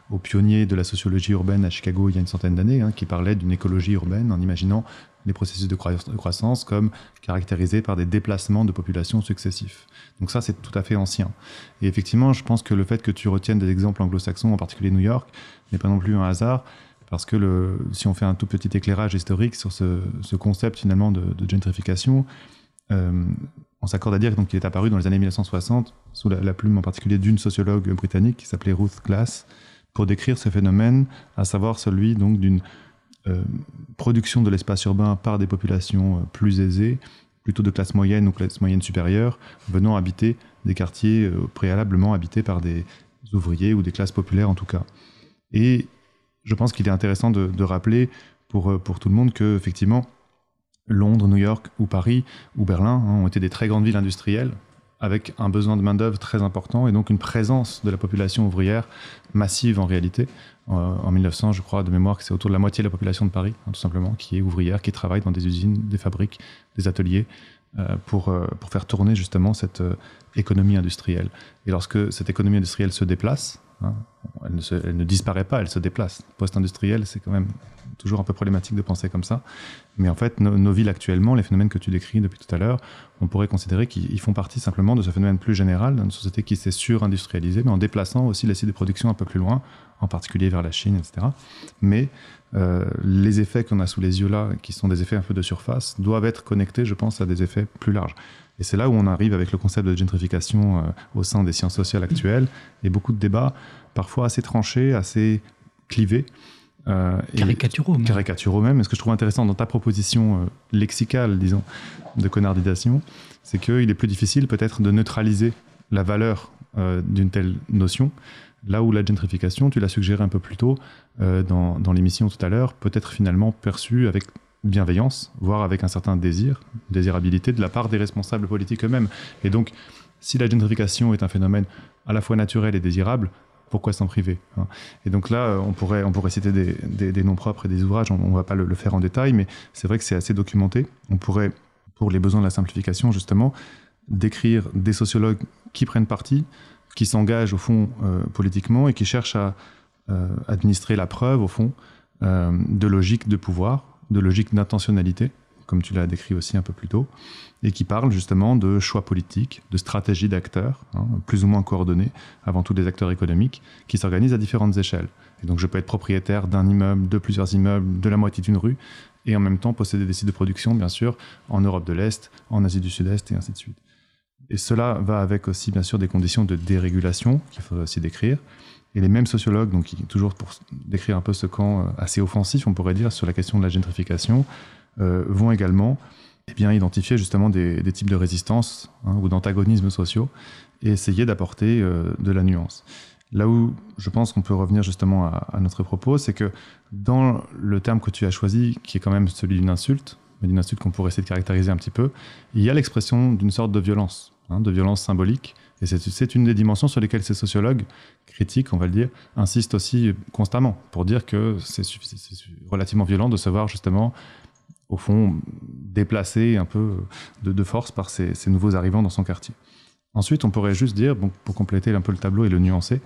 Speaker 3: aux pionniers de la sociologie urbaine à Chicago il y a une centaine d'années, hein, qui parlaient d'une écologie urbaine en imaginant les processus de croissance comme caractérisés par des déplacements de populations successifs. Donc ça, c'est tout à fait ancien. Et effectivement, je pense que le fait que tu retiennes des exemples anglo-saxons, en particulier New York, n'est pas non plus un hasard parce que si on fait un tout petit éclairage historique sur ce, concept finalement de, gentrification, euh, on s'accorde à dire qu'il est apparu dans les années 1960 sous la, plume en particulier d'une sociologue britannique qui s'appelait Ruth Glass pour décrire ce phénomène, à savoir celui d'une production de l'espace urbain par des populations euh, plus aisées, plutôt de classe moyenne ou classe moyenne supérieure, venant habiter des quartiers préalablement habités par des ouvriers ou des classes populaires en tout cas. Et je pense qu'il est intéressant de, rappeler pour, euh, pour tout le monde que, effectivement, Londres, New York ou Paris ou Berlin hein, ont été des très grandes villes industrielles avec un besoin de main-d'œuvre très important et donc une présence de la population ouvrière massive en réalité. Euh, en 1900, je crois, de mémoire, que c'est autour de la moitié de la population de Paris, hein, tout simplement, qui est ouvrière, qui travaille dans des usines, des fabriques, des ateliers, euh, pour, pour faire tourner justement cette économie industrielle. Et lorsque cette économie industrielle se déplace, Hein. Elle, ne disparaît pas, elle se déplace. Post-industriel, c'est quand même toujours un peu problématique de penser comme ça. Mais en fait, nos, villes actuellement, les phénomènes que tu décris depuis tout à l'heure, on pourrait considérer qu'ils font partie simplement de ce phénomène plus général d'une société qui s'est sur-industrialisée, mais en déplaçant aussi les sites de production un peu plus loin, en particulier vers la Chine, etc. Mais euh, les effets qu'on a sous les yeux là, qui sont des effets un peu de surface, doivent être connectés, je pense, à des effets plus larges. Et c'est là où on arrive avec le concept de gentrification euh, au sein des sciences sociales actuelles, et beaucoup de débats, parfois assez tranchés, assez clivés.
Speaker 4: Euh, caricaturaux même.
Speaker 3: Caricaturaux même. Et ce que je trouve intéressant dans ta proposition euh, lexicale, disons, de connardisation, c'est qu'il est plus difficile peut-être de neutraliser la valeur d'une telle notion, là où la gentrification, tu l'as suggéré un peu plus tôt dans, dans l'émission tout à l'heure, peut être finalement perçue avec bienveillance, voire avec un certain désir, désirabilité de la part des responsables politiques eux-mêmes. Et donc, si la gentrification est un phénomène à la fois naturel et désirable, pourquoi s'en priver hein Et donc là, euh, on pourrait, on pourrait citer des, noms propres et des ouvrages, on ne va pas le, faire en détail, mais c'est vrai que c'est assez documenté. On pourrait, pour les besoins de la simplification, justement, décrire des sociologues qui prennent parti, qui s'engagent au fond euh, politiquement et qui cherchent à euh, administrer la preuve, au fond, de logique de pouvoir, de logique d'intentionnalité, comme tu l'as décrit aussi un peu plus tôt, et qui parle justement de choix politiques, de stratégie d'acteurs, hein, plus ou moins coordonnés, avant tout des acteurs économiques, qui s'organisent à différentes échelles. Et donc je peux être propriétaire d'un immeuble, de plusieurs immeubles, de la moitié d'une rue, et en même temps posséder des sites de production, bien sûr, en Europe de l'Est, en Asie du Sud-Est, et ainsi de suite. Et cela va avec aussi, bien sûr, des conditions de dérégulation qu'il faudrait aussi décrire, et les mêmes sociologues, donc toujours pour décrire un peu ce camp euh, assez offensif, on pourrait dire, sur la question de la gentrification, vont également eh bien, identifier justement des, types de résistance hein, ou d'antagonismes sociaux et essayer d'apporter euh, de la nuance. Là où je pense qu'on peut revenir justement à, notre propos, c'est que dans le terme que tu as choisi, qui est quand même celui d'une insulte, mais d'une insulte qu'on pourrait essayer de caractériser un petit peu, il y a l'expression d'une sorte de violence, hein, de violence symbolique, et c'est une des dimensions sur lesquelles ces sociologues critiques, on va le dire, insistent aussi constamment pour dire que c'est relativement violent de se voir justement, au fond, déplacé un peu de, force par ces, nouveaux arrivants dans son quartier. Ensuite, on pourrait juste dire, pour compléter un peu le tableau et le nuancer,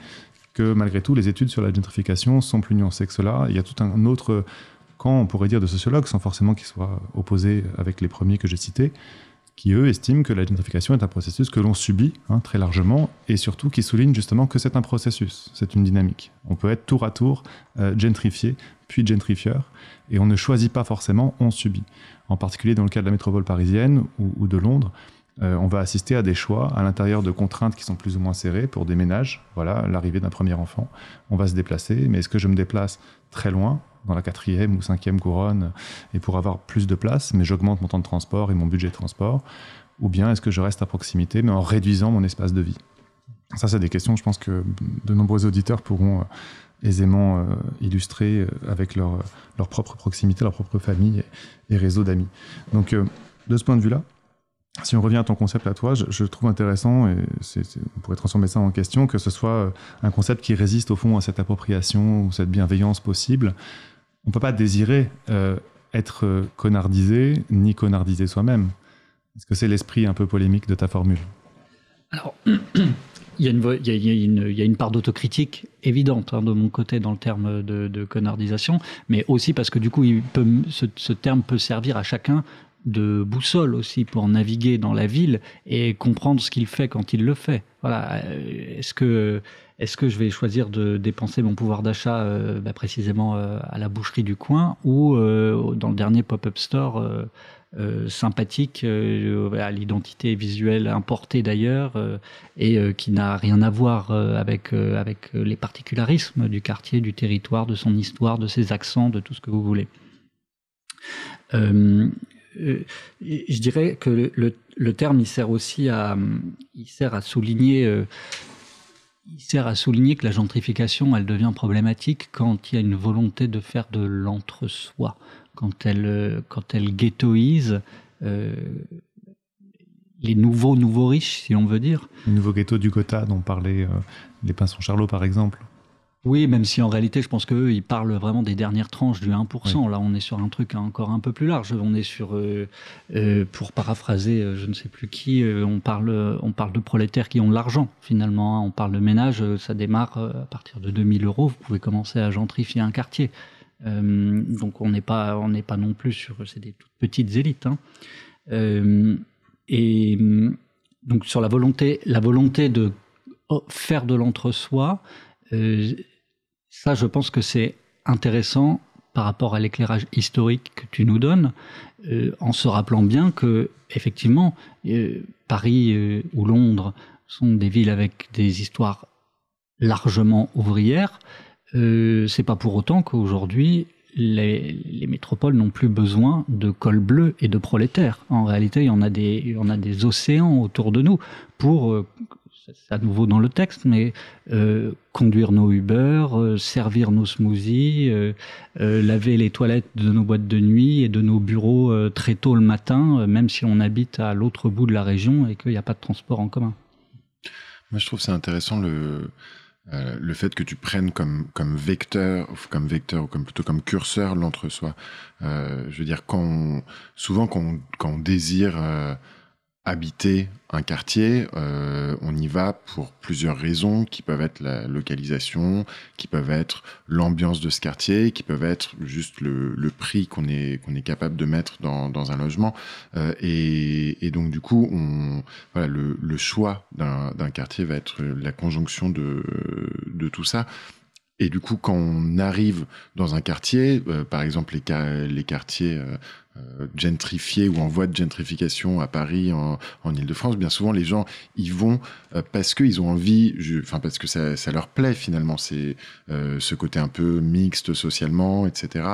Speaker 3: que malgré tout, les études sur la gentrification sont plus nuancées que cela. Il y a tout un autre camp, on pourrait dire, de sociologues, sans forcément qu'ils soient opposés avec les premiers que j'ai cités, qui eux estiment que la gentrification est un processus que l'on subit hein, très largement et surtout qui soulignent justement que c'est un processus, c'est une dynamique. On peut être tour à tour euh, gentrifié puis gentrifieur et on ne choisit pas forcément, on subit. En particulier dans le cas de la métropole parisienne ou, de Londres, euh, on va assister à des choix à l'intérieur de contraintes qui sont plus ou moins serrées pour des ménages. Voilà, l'arrivée d'un premier enfant, on va se déplacer, mais est-ce que je me déplace très loin dans la quatrième ou cinquième couronne et pour avoir plus de place, mais j'augmente mon temps de transport et mon budget de transport Ou bien est-ce que je reste à proximité, mais en réduisant mon espace de vie? Ça, c'est des questions, je pense que de nombreux auditeurs pourront euh, aisément euh, illustrer euh, avec leur, leur propre proximité, leur propre famille et, réseau d'amis. Donc, de ce point de vue-là, si on revient à ton concept à toi, je, trouve intéressant, et on pourrait transformer ça en question, que ce soit un concept qui résiste au fond à cette appropriation ou cette bienveillance possible, on peut pas désirer euh, être connardisé ni connardiser soi-même. Est-ce que c'est l'esprit un peu polémique de ta formule?
Speaker 4: Alors, il y, a une, part d'autocritique évidente hein, de mon côté dans le terme de, connardisation, mais aussi parce que du coup, ce terme peut servir à chacun de boussole aussi pour naviguer dans la ville et comprendre ce qu'il fait quand il le fait. Voilà. Est-ce que est-ce que je vais choisir de dépenser mon pouvoir d'achat euh, bah, précisément euh, à la boucherie du coin ou euh, dans le dernier pop-up store euh, euh, sympathique à l'identité visuelle importée d'ailleurs et qui n'a rien à voir avec avec les particularismes du quartier, du territoire, de son histoire, de ses accents, de tout ce que vous voulez. Je dirais que le, terme il sert aussi à il sert à souligner il sert à souligner que la gentrification, elle devient problématique quand il y a une volonté de faire de l'entre-soi, quand elle, quand elle ghettoise euh, les nouveaux nouveaux riches, si on veut dire.
Speaker 3: Le nouveau ghetto du Gotha dont parlaient euh, les Pinsons Charlot, par exemple.
Speaker 4: Oui, même si en réalité, je pense qu'eux, ils parlent vraiment des dernières tranches du 1%. Oui. Là, on est sur un truc encore un peu plus large. On est sur, euh, euh, pour paraphraser, euh, je ne sais plus qui, euh, on, parle, on parle de prolétaires qui ont de l'argent, finalement. Hein. On parle de ménage, ça démarre à partir de 2000 euros. Vous pouvez commencer à gentrifier un quartier. Donc, on n'est pas, on pas non plus sur, c'est des toutes petites élites. Hein. et donc, sur la volonté, la volonté de faire de l'entre-soi, euh, ça, je pense que c'est intéressant par rapport à l'éclairage historique que tu nous donnes, euh, en se rappelant bien que, effectivement, euh, Paris euh, ou Londres sont des villes avec des histoires largement ouvrières. C'est pas pour autant qu'aujourd'hui les, les, métropoles n'ont plus besoin de cols bleus et de prolétaires. En réalité, il y en a des, en a des océans autour de nous pour c'est à nouveau dans le texte, mais euh, conduire nos Uber, euh, servir nos smoothies, euh, laver les toilettes de nos boîtes de nuit et de nos bureaux très tôt le matin, même si on habite à l'autre bout de la région et qu'il n'y a pas de transport en commun.
Speaker 1: Moi, je trouve c'est intéressant le, le fait que tu prennes comme, comme vecteur, ou comme vecteur, ou comme, plutôt comme curseur l'entre-soi. Je veux dire, quand souvent quand on, quand on désire habiter un quartier, euh, on y va pour plusieurs raisons qui peuvent être la localisation, qui peuvent être l'ambiance de ce quartier, qui peuvent être juste le, prix qu'on est est capable de mettre dans, dans un logement. Euh, et, donc du coup, on voilà le, le choix d'un quartier va être la conjonction de de tout ça. Et du coup, quand on arrive dans un quartier, euh, par exemple les, les quartiers gentrifiés ou en voie de gentrification à Paris, en, en Ile-de-France, bien souvent les gens y vont euh, parce qu'ils ont envie, enfin parce que ça, ça, leur plaît finalement, c'est euh, ce côté un peu mixte socialement, etc.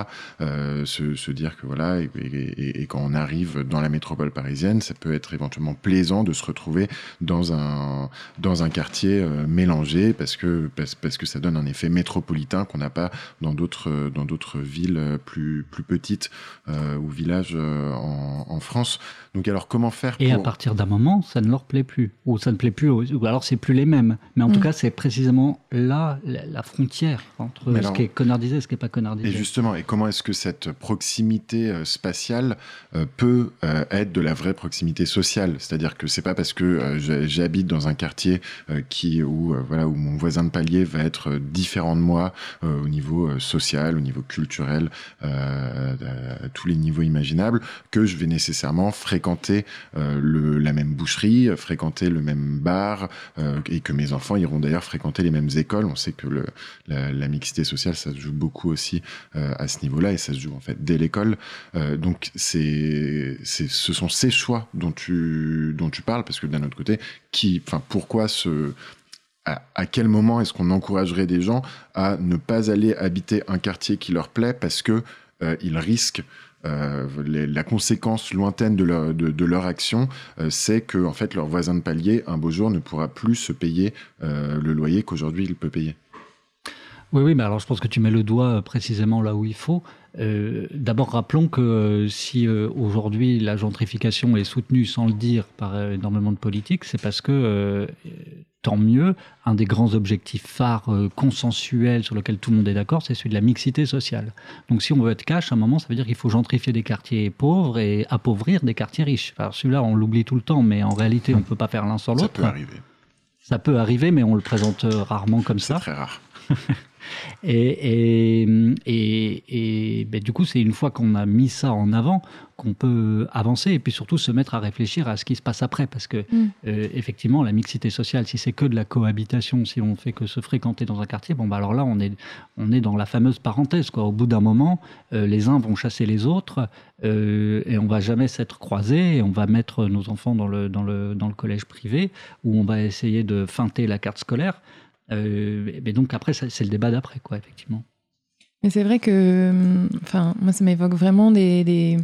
Speaker 1: Euh, se, dire que voilà, et, quand on arrive dans la métropole parisienne, ça peut être éventuellement plaisant de se retrouver dans un, dans un quartier euh, mélangé parce que, parce, parce, que ça donne un effet métropolitain qu'on n'a pas dans d'autres dans d'autres villes plus, plus petites ou villes euh, en, en, France. Donc alors comment faire
Speaker 4: pour... Et à partir d'un moment, ça ne leur plaît plus, ou ça ne plaît plus, ou alors c'est plus les mêmes. Mais en mmh. tout cas, c'est précisément là la, la frontière entre ce qui est connardisé et ce qui n'est pas connardisé.
Speaker 1: Et justement, et comment est-ce que cette proximité euh, spatiale euh, peut euh, être de la vraie proximité sociale? C'est-à-dire que c'est pas parce que euh, j'habite dans un quartier euh, qui où voilà où mon voisin de palier va être différent de moi au niveau social, au niveau culturel, à tous les niveaux imaginaires que je vais nécessairement fréquenter euh, la même boucherie, fréquenter le même bar, euh, et que mes enfants iront d'ailleurs fréquenter les mêmes écoles. On sait que la, mixité sociale, ça se joue beaucoup aussi euh, à ce niveau-là, et ça se joue en fait dès l'école. Donc ce sont ces choix dont tu, parles, parce que d'un autre côté, pourquoi à, quel moment est-ce qu'on encouragerait des gens à ne pas aller habiter un quartier qui leur plaît parce que euh, ils risquent euh, la conséquence lointaine de leur, de, de leur action, euh, c'est que en fait leur voisin de palier un beau jour ne pourra plus se payer euh, le loyer qu'aujourd'hui il peut payer.
Speaker 4: Oui, oui, mais alors je pense que tu mets le doigt précisément là où il faut. Euh, d'abord, rappelons que euh, si euh, aujourd'hui la gentrification est soutenue sans le dire par énormément de politiques, c'est parce que, tant mieux, un des grands objectifs phares consensuels sur lequel tout le monde est d'accord, c'est celui de la mixité sociale. Donc si on veut être cash, à un moment, ça veut dire qu'il faut gentrifier des quartiers pauvres et appauvrir des quartiers riches. Alors celui-là, on l'oublie tout le temps, mais en réalité, on ne peut pas faire l'un sans l'autre.
Speaker 1: Ça peut arriver.
Speaker 4: Ça peut arriver, mais on le présente rarement comme ça.
Speaker 1: C'est très rare.
Speaker 4: Et, et, ben, du coup, c'est une fois qu'on a mis ça en avant qu'on peut avancer et puis surtout se mettre à réfléchir à ce qui se passe après. Parce que, mm. euh, effectivement, la mixité sociale, si c'est que de la cohabitation, si on fait que se fréquenter dans un quartier, bon, bah alors là, on est, on est dans la fameuse parenthèse. Quoi. Au bout d'un moment, euh, les uns vont chasser les autres euh, et on va jamais s'être croisés et on va mettre nos enfants dans le, dans, le, dans le collège privé où on va essayer de feinter la carte scolaire. Euh, mais donc après, c'est le débat d'après, quoi, effectivement.
Speaker 2: Mais c'est vrai que, enfin, moi, ça m'évoque vraiment des,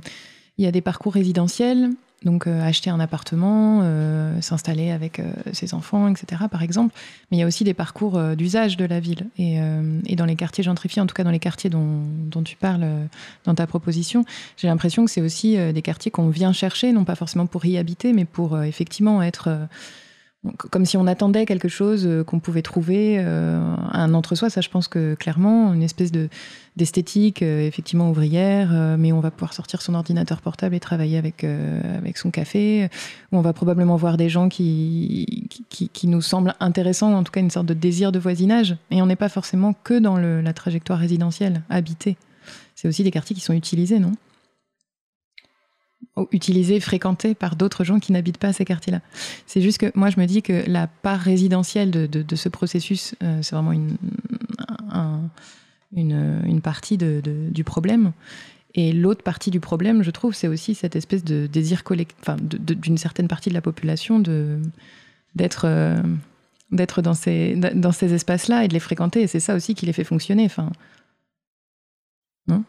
Speaker 2: Il y a des parcours résidentiels, donc euh, acheter un appartement, euh, s'installer avec ses enfants, etc., par exemple. Mais il y a aussi des parcours d'usage de la ville. Et, dans les quartiers gentrifiés, en tout cas dans les quartiers dont tu parles dans ta proposition, j'ai l'impression que c'est aussi des quartiers qu'on vient chercher, non pas forcément pour y habiter, mais pour effectivement être comme si on attendait quelque chose euh, qu'on pouvait trouver, euh, un entre-soi. Ça, je pense que clairement, une espèce de d'esthétique, euh, effectivement ouvrière, mais on va pouvoir sortir son ordinateur portable et travailler avec avec son café. On va probablement voir des gens qui qui, qui nous semblent intéressants, en tout cas une sorte de désir de voisinage. Et on n'est pas forcément que dans la trajectoire résidentielle, habitée. C'est aussi des quartiers qui sont utilisés, non? Utilisés, fréquentés par d'autres gens qui n'habitent pas ces quartiers-là. C'est juste que moi, je me dis que la part résidentielle de, ce processus, euh, c'est vraiment une, une, partie du problème. Et l'autre partie du problème, je trouve, c'est aussi cette espèce de désir collectif, d'une certaine partie de la population d'être euh, d'être dans ces dans ces espaces-là et de les fréquenter. Et c'est ça aussi qui les fait fonctionner. Enfin, non?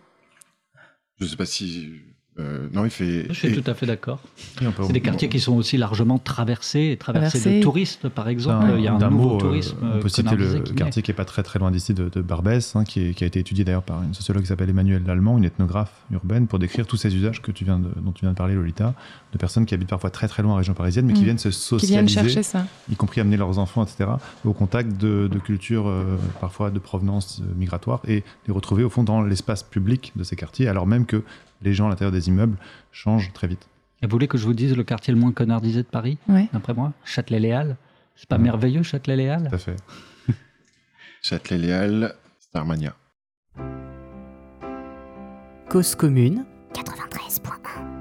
Speaker 1: Je ne sais pas si euh, non, il fait.
Speaker 4: Je suis tout à fait d'accord. C'est des quartiers qui sont aussi largement traversés, traversés de touristes, par exemple. il y a un, nouveau tourisme.
Speaker 3: Euh, on peut citer le quartier qui n'est pas très très loin d'ici, de, Barbès, hein, qui, a été étudié d'ailleurs par une sociologue qui s'appelle Emmanuelle Lallemand, une ethnographe urbaine, pour décrire tous ces usages que tu viens de, dont tu viens de parler, Lolita, de personnes qui habitent parfois très très loin en région parisienne, mais qui mm. viennent se socialiser,
Speaker 2: chercher ça.
Speaker 3: y compris amener leurs enfants, etc., au contact de, cultures euh, parfois de provenance migratoire, et les retrouver au fond dans l'espace public de ces quartiers, alors même que les gens à l'intérieur des immeubles changent très vite.
Speaker 4: Et vous voulez que je vous dise le quartier le moins connardisé de Paris, d'après moi? Châtelet-Léal. C'est pas merveilleux, Châtelet-Léal?
Speaker 3: Tout à fait.
Speaker 1: Châtelet-Léal, Starmania.
Speaker 5: Cause commune, 93.1.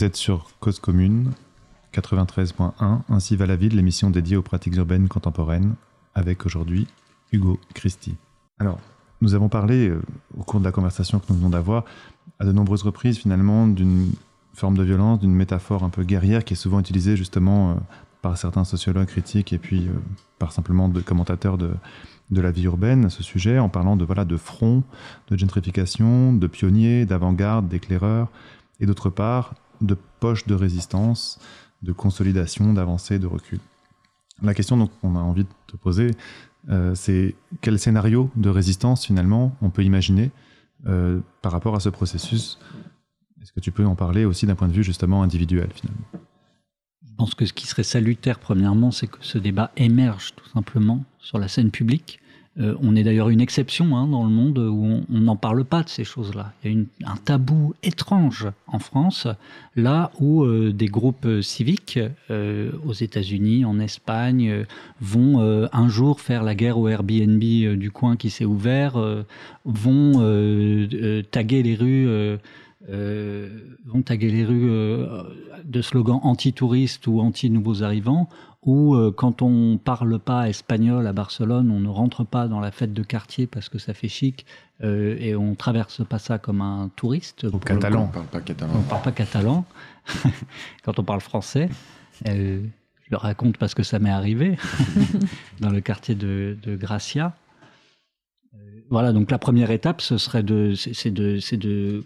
Speaker 3: Vous êtes sur Cause Commune 93.1, Ainsi va la ville, l'émission dédiée aux pratiques urbaines contemporaines, avec aujourd'hui Hugo Christie. Alors, nous avons parlé euh, au cours de la conversation que nous venons d'avoir à de nombreuses reprises finalement d'une forme de violence, d'une métaphore un peu guerrière qui est souvent utilisée justement euh, par certains sociologues critiques et puis euh, par simplement de commentateurs de, de la vie urbaine à ce sujet, en parlant de, voilà, de front, de gentrification, de pionniers, d'avant-garde, d'éclaireurs, et d'autre part, de poches de résistance, de consolidation, d'avancée, de recul. La question qu'on a envie de te poser, euh, c'est quel scénario de résistance finalement on peut imaginer euh, par rapport à ce processus? Est-ce que tu peux en parler aussi d'un point de vue justement individuel finalement?
Speaker 4: Je pense que ce qui serait salutaire premièrement, c'est que ce débat émerge tout simplement sur la scène publique euh, on est d'ailleurs une exception hein, dans le monde où on n'en parle pas de ces choses-là. Il y a un tabou étrange en France, là où euh, des groupes civiques euh, aux États-Unis, en Espagne, vont un jour faire la guerre au Airbnb du coin qui s'est ouvert, vont taguer les rues. vont taguer les rues de slogans anti-touristes ou anti-nouveaux arrivants, ou euh, quand on parle pas espagnol à Barcelone, on ne rentre pas dans la fête de quartier parce que ça fait chic euh, et on traverse pas ça comme un touriste.
Speaker 3: Au catalan.
Speaker 1: On parle pas catalan.
Speaker 4: On parle pas catalan. quand on parle français, euh, je le raconte parce que ça m'est arrivé dans le quartier de, de Gracia. Voilà, donc la première étape, ce serait de, c'est de, c'est de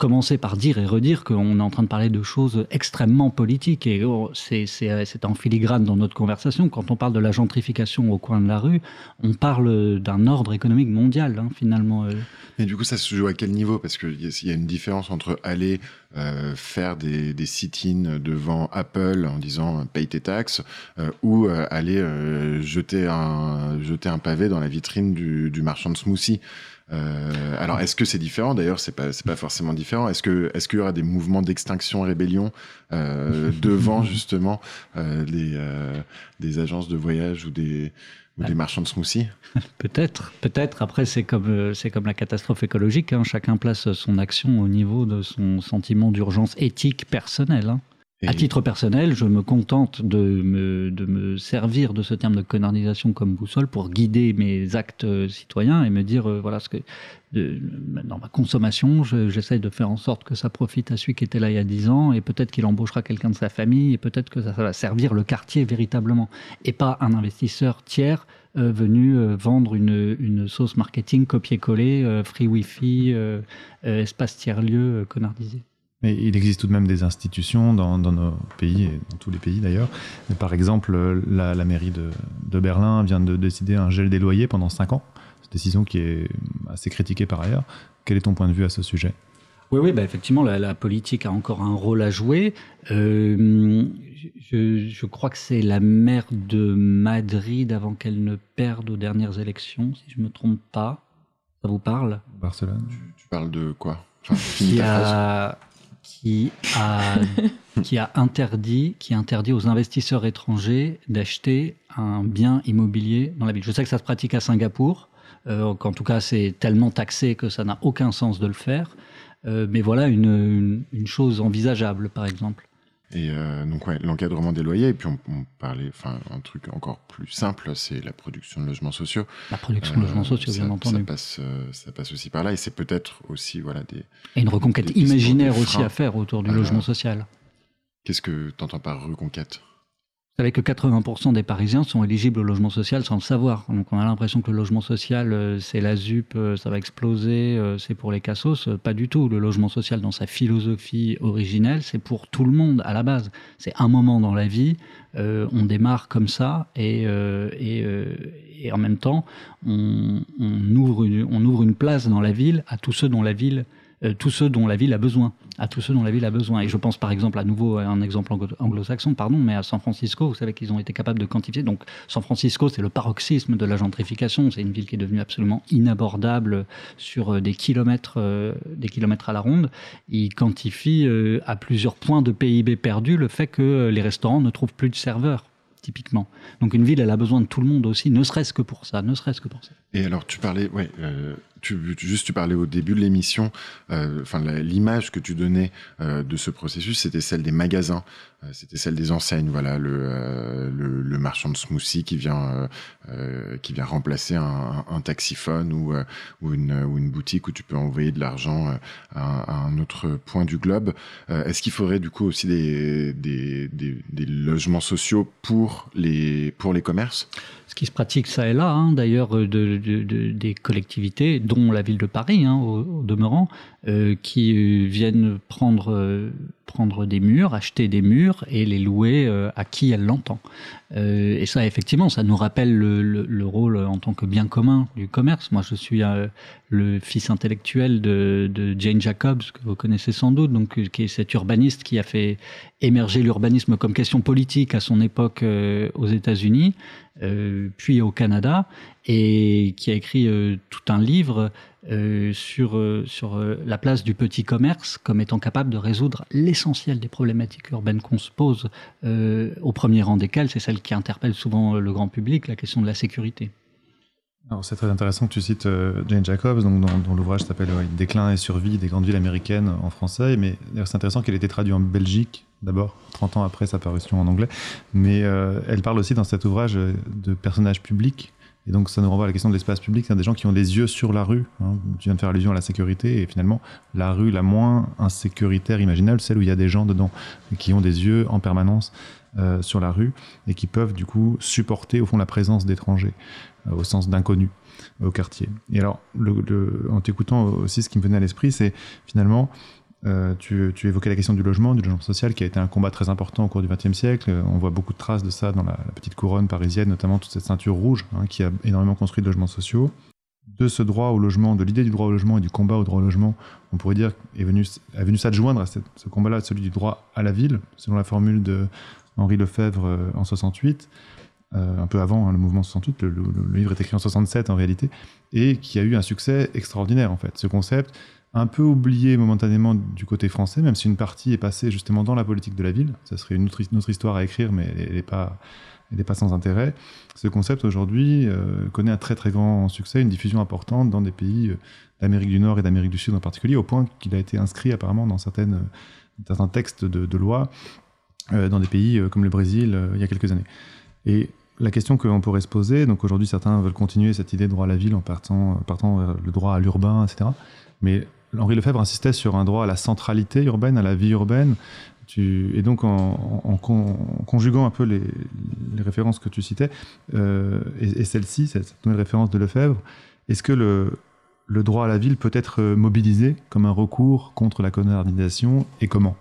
Speaker 4: commencer par dire et redire qu'on est en train de parler de choses extrêmement politiques et oh, c'est en filigrane dans notre conversation. Quand on parle de la gentrification au coin de la rue, on parle d'un ordre économique mondial hein, finalement. Euh.
Speaker 1: Mais du coup, ça se joue à quel niveau? Parce qu'il y, a une différence entre aller euh, faire des, des sit-ins devant Apple en disant paye tes taxes euh, ou euh, aller euh, jeter, un, jeter un pavé dans la vitrine du, du marchand de smoothie. Euh, alors, est-ce que c'est différent? D'ailleurs, c'est pas c'est pas forcément différent. Est-ce que est-ce qu'il y aura des mouvements d'extinction, rébellion euh, devant justement euh, les des agences de voyage ou des ou des marchands de smoothies?
Speaker 4: Peut-être, peut-être. Après, c'est comme c'est comme la catastrophe écologique. Hein. Chacun place son action au niveau de son sentiment d'urgence éthique personnelle. Hein. À titre personnel, je me contente de me, de me servir de ce terme de connardisation comme boussole pour guider mes actes euh, citoyens et me dire, euh, voilà, ce que de, dans ma consommation, je- j'essaie de faire en sorte que ça profite à celui qui était là il y a 10 ans et peut-être qu'il embauchera quelqu'un de sa famille et peut-être que ça, ça va servir le quartier véritablement et pas un investisseur tiers euh, venu euh, vendre une, une sauce marketing copier-coller, free wifi, espace tiers-lieu connardisé.
Speaker 3: Mais il existe tout de même des institutions dans, dans nos pays, et dans tous les pays d'ailleurs. Par exemple, la, la mairie de, de Berlin vient de décider un gel des loyers pendant 5 ans. C'est une décision qui est assez critiquée par ailleurs. Quel est ton point de vue à ce sujet?
Speaker 4: Oui, oui, bah effectivement, la, la politique a encore un rôle à jouer. Euh, je, je crois que c'est la maire de Madrid avant qu'elle ne perde aux dernières élections, si je me trompe pas. Ça vous parle?
Speaker 3: Barcelone
Speaker 1: Tu parles de quoi? Enfin, finis
Speaker 4: qui
Speaker 1: ta phrase.
Speaker 4: a, qui a, qui a interdit, qui interdit aux investisseurs étrangers d'acheter un bien immobilier dans la ville. Je sais que ça se pratique à Singapour, euh, qu'en tout cas c'est tellement taxé que ça n'a aucun sens de le faire. Euh, mais voilà une, une, une chose envisageable, par exemple.
Speaker 1: Et euh, donc ouais, l'encadrement des loyers. Et puis on, on parlait, enfin un truc encore plus simple, c'est la production de logements sociaux.
Speaker 4: La production de logements sociaux,
Speaker 1: Euh, ça,
Speaker 4: bien entendu.
Speaker 1: Ça passe, euh, ça passe aussi par là. Et c'est peut-être aussi voilà des.
Speaker 4: Et une reconquête
Speaker 1: des- des-
Speaker 4: imaginaire
Speaker 1: des
Speaker 4: aussi à faire autour du
Speaker 1: Euh,
Speaker 4: logement social.
Speaker 1: Qu'est-ce que tu entends par reconquête?
Speaker 4: Vous savez que 80% des Parisiens sont éligibles au logement social sans le savoir. Donc on a l'impression que le logement social, euh, c'est la ZUP, euh, ça va exploser, euh, c'est pour les cassos. Pas du tout. Le logement social, dans sa philosophie originelle, c'est pour tout le monde à la base. C'est un moment dans la vie, on démarre comme ça et, et, en même temps, on ouvre une place dans la ville à tous ceux dont la ville euh, tous ceux dont la ville a besoin, à tous ceux dont la ville a besoin. Et je pense par exemple à nouveau à un exemple anglo- anglo-saxon, pardon, mais à San Francisco, vous savez qu'ils ont été capables de quantifier. Donc San Francisco, c'est le paroxysme de la gentrification. C'est une ville qui est devenue absolument inabordable sur euh, des kilomètres, euh, des kilomètres à la ronde. Ils quantifient euh, à plusieurs points de PIB perdu le fait que euh, les restaurants ne trouvent plus de serveurs. Typiquement. Donc une ville, elle a besoin de tout le monde aussi, ne serait-ce que pour ça, ne serait-ce que pour ça.
Speaker 1: Et alors tu parlais ouais, euh, tu, juste, tu parlais au début de l'émission, euh, enfin l'image que tu donnais euh, de ce processus, c'était celle des magasins, euh, c'était celle des enseignes. Voilà, le, euh, le, le, marchand de smoothie qui vient euh, qui vient remplacer un, un taxiphone ou ou une ou une boutique où tu peux envoyer de l'argent à, à, un autre point du globe. Est-ce qu'il faudrait du coup aussi des, des, des, des logements sociaux pour les pour les commerces?
Speaker 4: Ce qui se pratique ça et là, hein, d'ailleurs, de, des collectivités, dont la ville de Paris, hein, au, demeurant, euh, qui euh, viennent prendre, euh, prendre des murs, acheter des murs et les louer euh, à qui elle l'entend. Euh, et ça, effectivement, ça nous rappelle le, le, le, rôle en tant que bien commun du commerce. Moi, je suis le fils intellectuel de, Jane Jacobs, que vous connaissez sans doute, donc qui est cet urbaniste qui a fait émerger l'urbanisme comme question politique à son époque aux États-Unis euh, puis au Canada, et qui a écrit euh, tout un livre euh, sur, euh, sur euh, la place du petit commerce comme étant capable de résoudre l'essentiel des problématiques urbaines qu'on se pose, euh, au premier rang desquelles, c'est celle qui interpelle souvent le grand public, la question de la sécurité.
Speaker 3: C'est très intéressant que tu cites euh, Jane Jacobs, donc, dont, l'ouvrage s'appelle ouais, Déclin et survie des grandes villes américaines en français, mais c'est intéressant qu'elle ait été traduite en Belgique d'abord, 30 ans après sa parution en anglais. Mais euh, elle parle aussi dans cet ouvrage euh, de personnages publics. Et donc ça nous renvoie à la question de l'espace public, c'est des gens qui ont des yeux sur la rue. Hein. Tu viens de faire allusion à la sécurité, et finalement, la rue la moins insécuritaire imaginable, celle où il y a des gens dedans, qui ont des yeux en permanence euh, sur la rue, et qui peuvent du coup supporter au fond la présence d'étrangers, euh, au sens d'inconnus au quartier. Et alors, en t'écoutant aussi, ce qui me venait à l'esprit, c'est finalement euh, tu, évoquais la question du logement, du logement social, qui a été un combat très important au cours du XXe siècle. On voit beaucoup de traces de ça dans la, petite couronne parisienne, notamment toute cette ceinture rouge hein, qui a énormément construit de logements sociaux. De ce droit au logement, de l'idée du droit au logement et du combat au droit au logement, on pourrait dire est venu, est venu s'adjoindre à cette, ce combat-là, celui du droit à la ville, selon la formule de Henri Lefebvre euh, en 68. Euh, un peu avant hein, le mouvement 68, le, le, livre est écrit en 67 en réalité, et qui a eu un succès extraordinaire en fait. Ce concept, un peu oublié momentanément du côté français, même si une partie est passée justement dans la politique de la ville. Ça serait une autre, histoire à écrire, mais elle n'est pas, pas sans intérêt. Ce concept aujourd'hui euh, connaît un très très grand succès, une diffusion importante dans des pays euh, d'Amérique du Nord et d'Amérique du Sud en particulier, au point qu'il a été inscrit apparemment dans certaines, certains textes de, loi dans des pays comme le Brésil il y a quelques années. Et la question qu'on pourrait se poser, donc aujourd'hui certains veulent continuer cette idée de droit à la ville en partant, partant vers le droit à l'urbain, etc. Mais Henri Lefebvre insistait sur un droit à la centralité urbaine, à la vie urbaine. Tu, et donc, en, en, en, conjuguant un peu les, les références que tu citais, euh, et, et celle-ci, cette nouvelle référence de Lefebvre, est-ce que le, le droit à la ville peut être mobilisé comme un recours contre la colonisation et comment?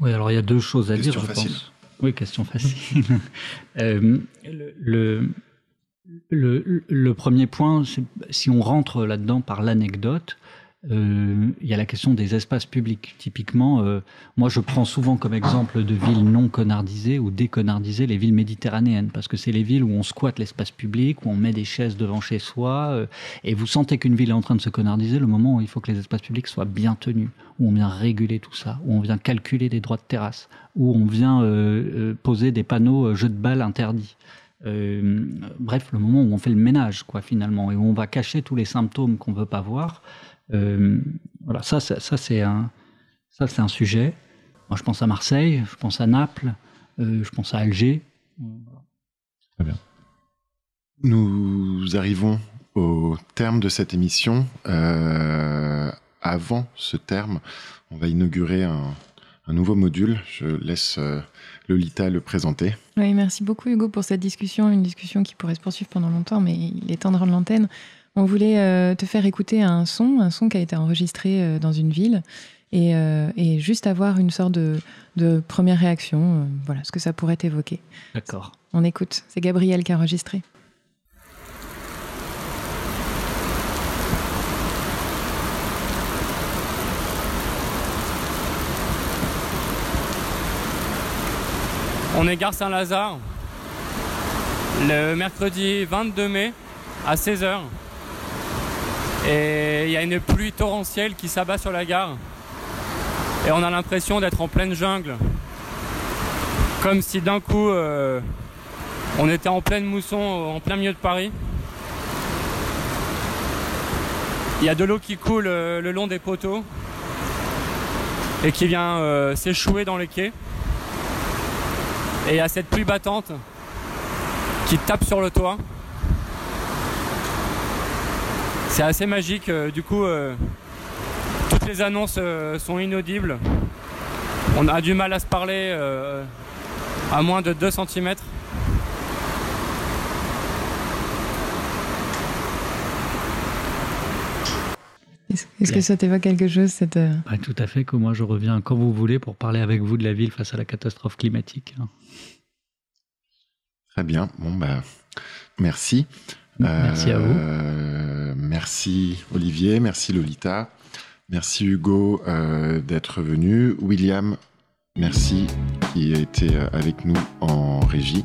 Speaker 4: Oui, alors il y a deux choses à
Speaker 1: question
Speaker 4: dire, je
Speaker 1: facile.
Speaker 4: pense. Oui, question facile. euh, le, premier point, si on rentre là-dedans par l'anecdote, il y a la question des espaces publics. Typiquement, euh, moi je prends souvent comme exemple de villes non connardisées ou déconardisées les villes méditerranéennes, parce que c'est les villes où on squatte l'espace public, où on met des chaises devant chez soi, euh, et vous sentez qu'une ville est en train de se connardiser le moment où il faut que les espaces publics soient bien tenus, où on vient réguler tout ça, où on vient calculer des droits de terrasse, où on vient euh, euh, poser des panneaux euh, jeux de balles interdits. Euh, bref, le moment où on fait le ménage, quoi, finalement, et où on va cacher tous les symptômes qu'on veut pas voir. Euh, voilà, ça, ça, ça c'est un, ça c'est un sujet. Moi, je pense à Marseille, je pense à Naples, euh, je pense à Alger.
Speaker 3: Très bien.
Speaker 1: Nous arrivons au terme de cette émission. Euh, avant ce terme, on va inaugurer un, un nouveau module. Je laisse euh, Lolita le présenter.
Speaker 2: Oui, merci beaucoup Hugo pour cette discussion, une discussion qui pourrait se poursuivre pendant longtemps, mais il est temps de rendre l'antenne. On voulait euh, te faire écouter un son, un son qui a été enregistré euh, dans une ville, et, euh, et, juste avoir une sorte de, de première réaction, euh, voilà, ce que ça pourrait évoquer.
Speaker 4: D'accord.
Speaker 2: On écoute, c'est Gabriel qui a enregistré.
Speaker 7: On est gare Saint-Lazare, le mercredi 22 mai à 16h. Et il y a une pluie torrentielle qui s'abat sur la gare. Et on a l'impression d'être en pleine jungle. Comme si d'un coup euh, on était en pleine mousson, en plein milieu de Paris. il y a de l'eau qui coule euh, le long des poteaux et qui vient euh, s'échouer dans les quais. Et il y a cette pluie battante qui tape sur le toit. C'est assez magique. euh, du coup, euh, toutes les annonces euh, sont inaudibles. On a du mal à se parler euh, à moins de 2 cm.
Speaker 2: Est-ce que ça t'évoque quelque chose cette,
Speaker 4: Ouais, tout à fait, que moi je reviens quand vous voulez pour parler avec vous de la ville face à la catastrophe climatique.
Speaker 1: Très bien. Bon, bah, merci.
Speaker 4: Merci à vous.
Speaker 1: Euh, Merci Olivier, merci Lolita, merci Hugo euh, d'être venu. William, merci qui a été euh, avec nous en régie.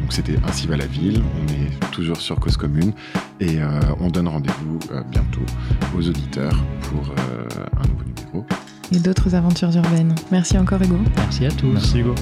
Speaker 1: Donc c'était Ainsi va la ville, on est toujours sur Cause Commune et euh, on donne rendez-vous euh, bientôt aux auditeurs pour euh, un nouveau numéro.
Speaker 2: et d'autres aventures urbaines Merci encore Hugo.
Speaker 4: Merci à tous.
Speaker 3: Merci Hugo.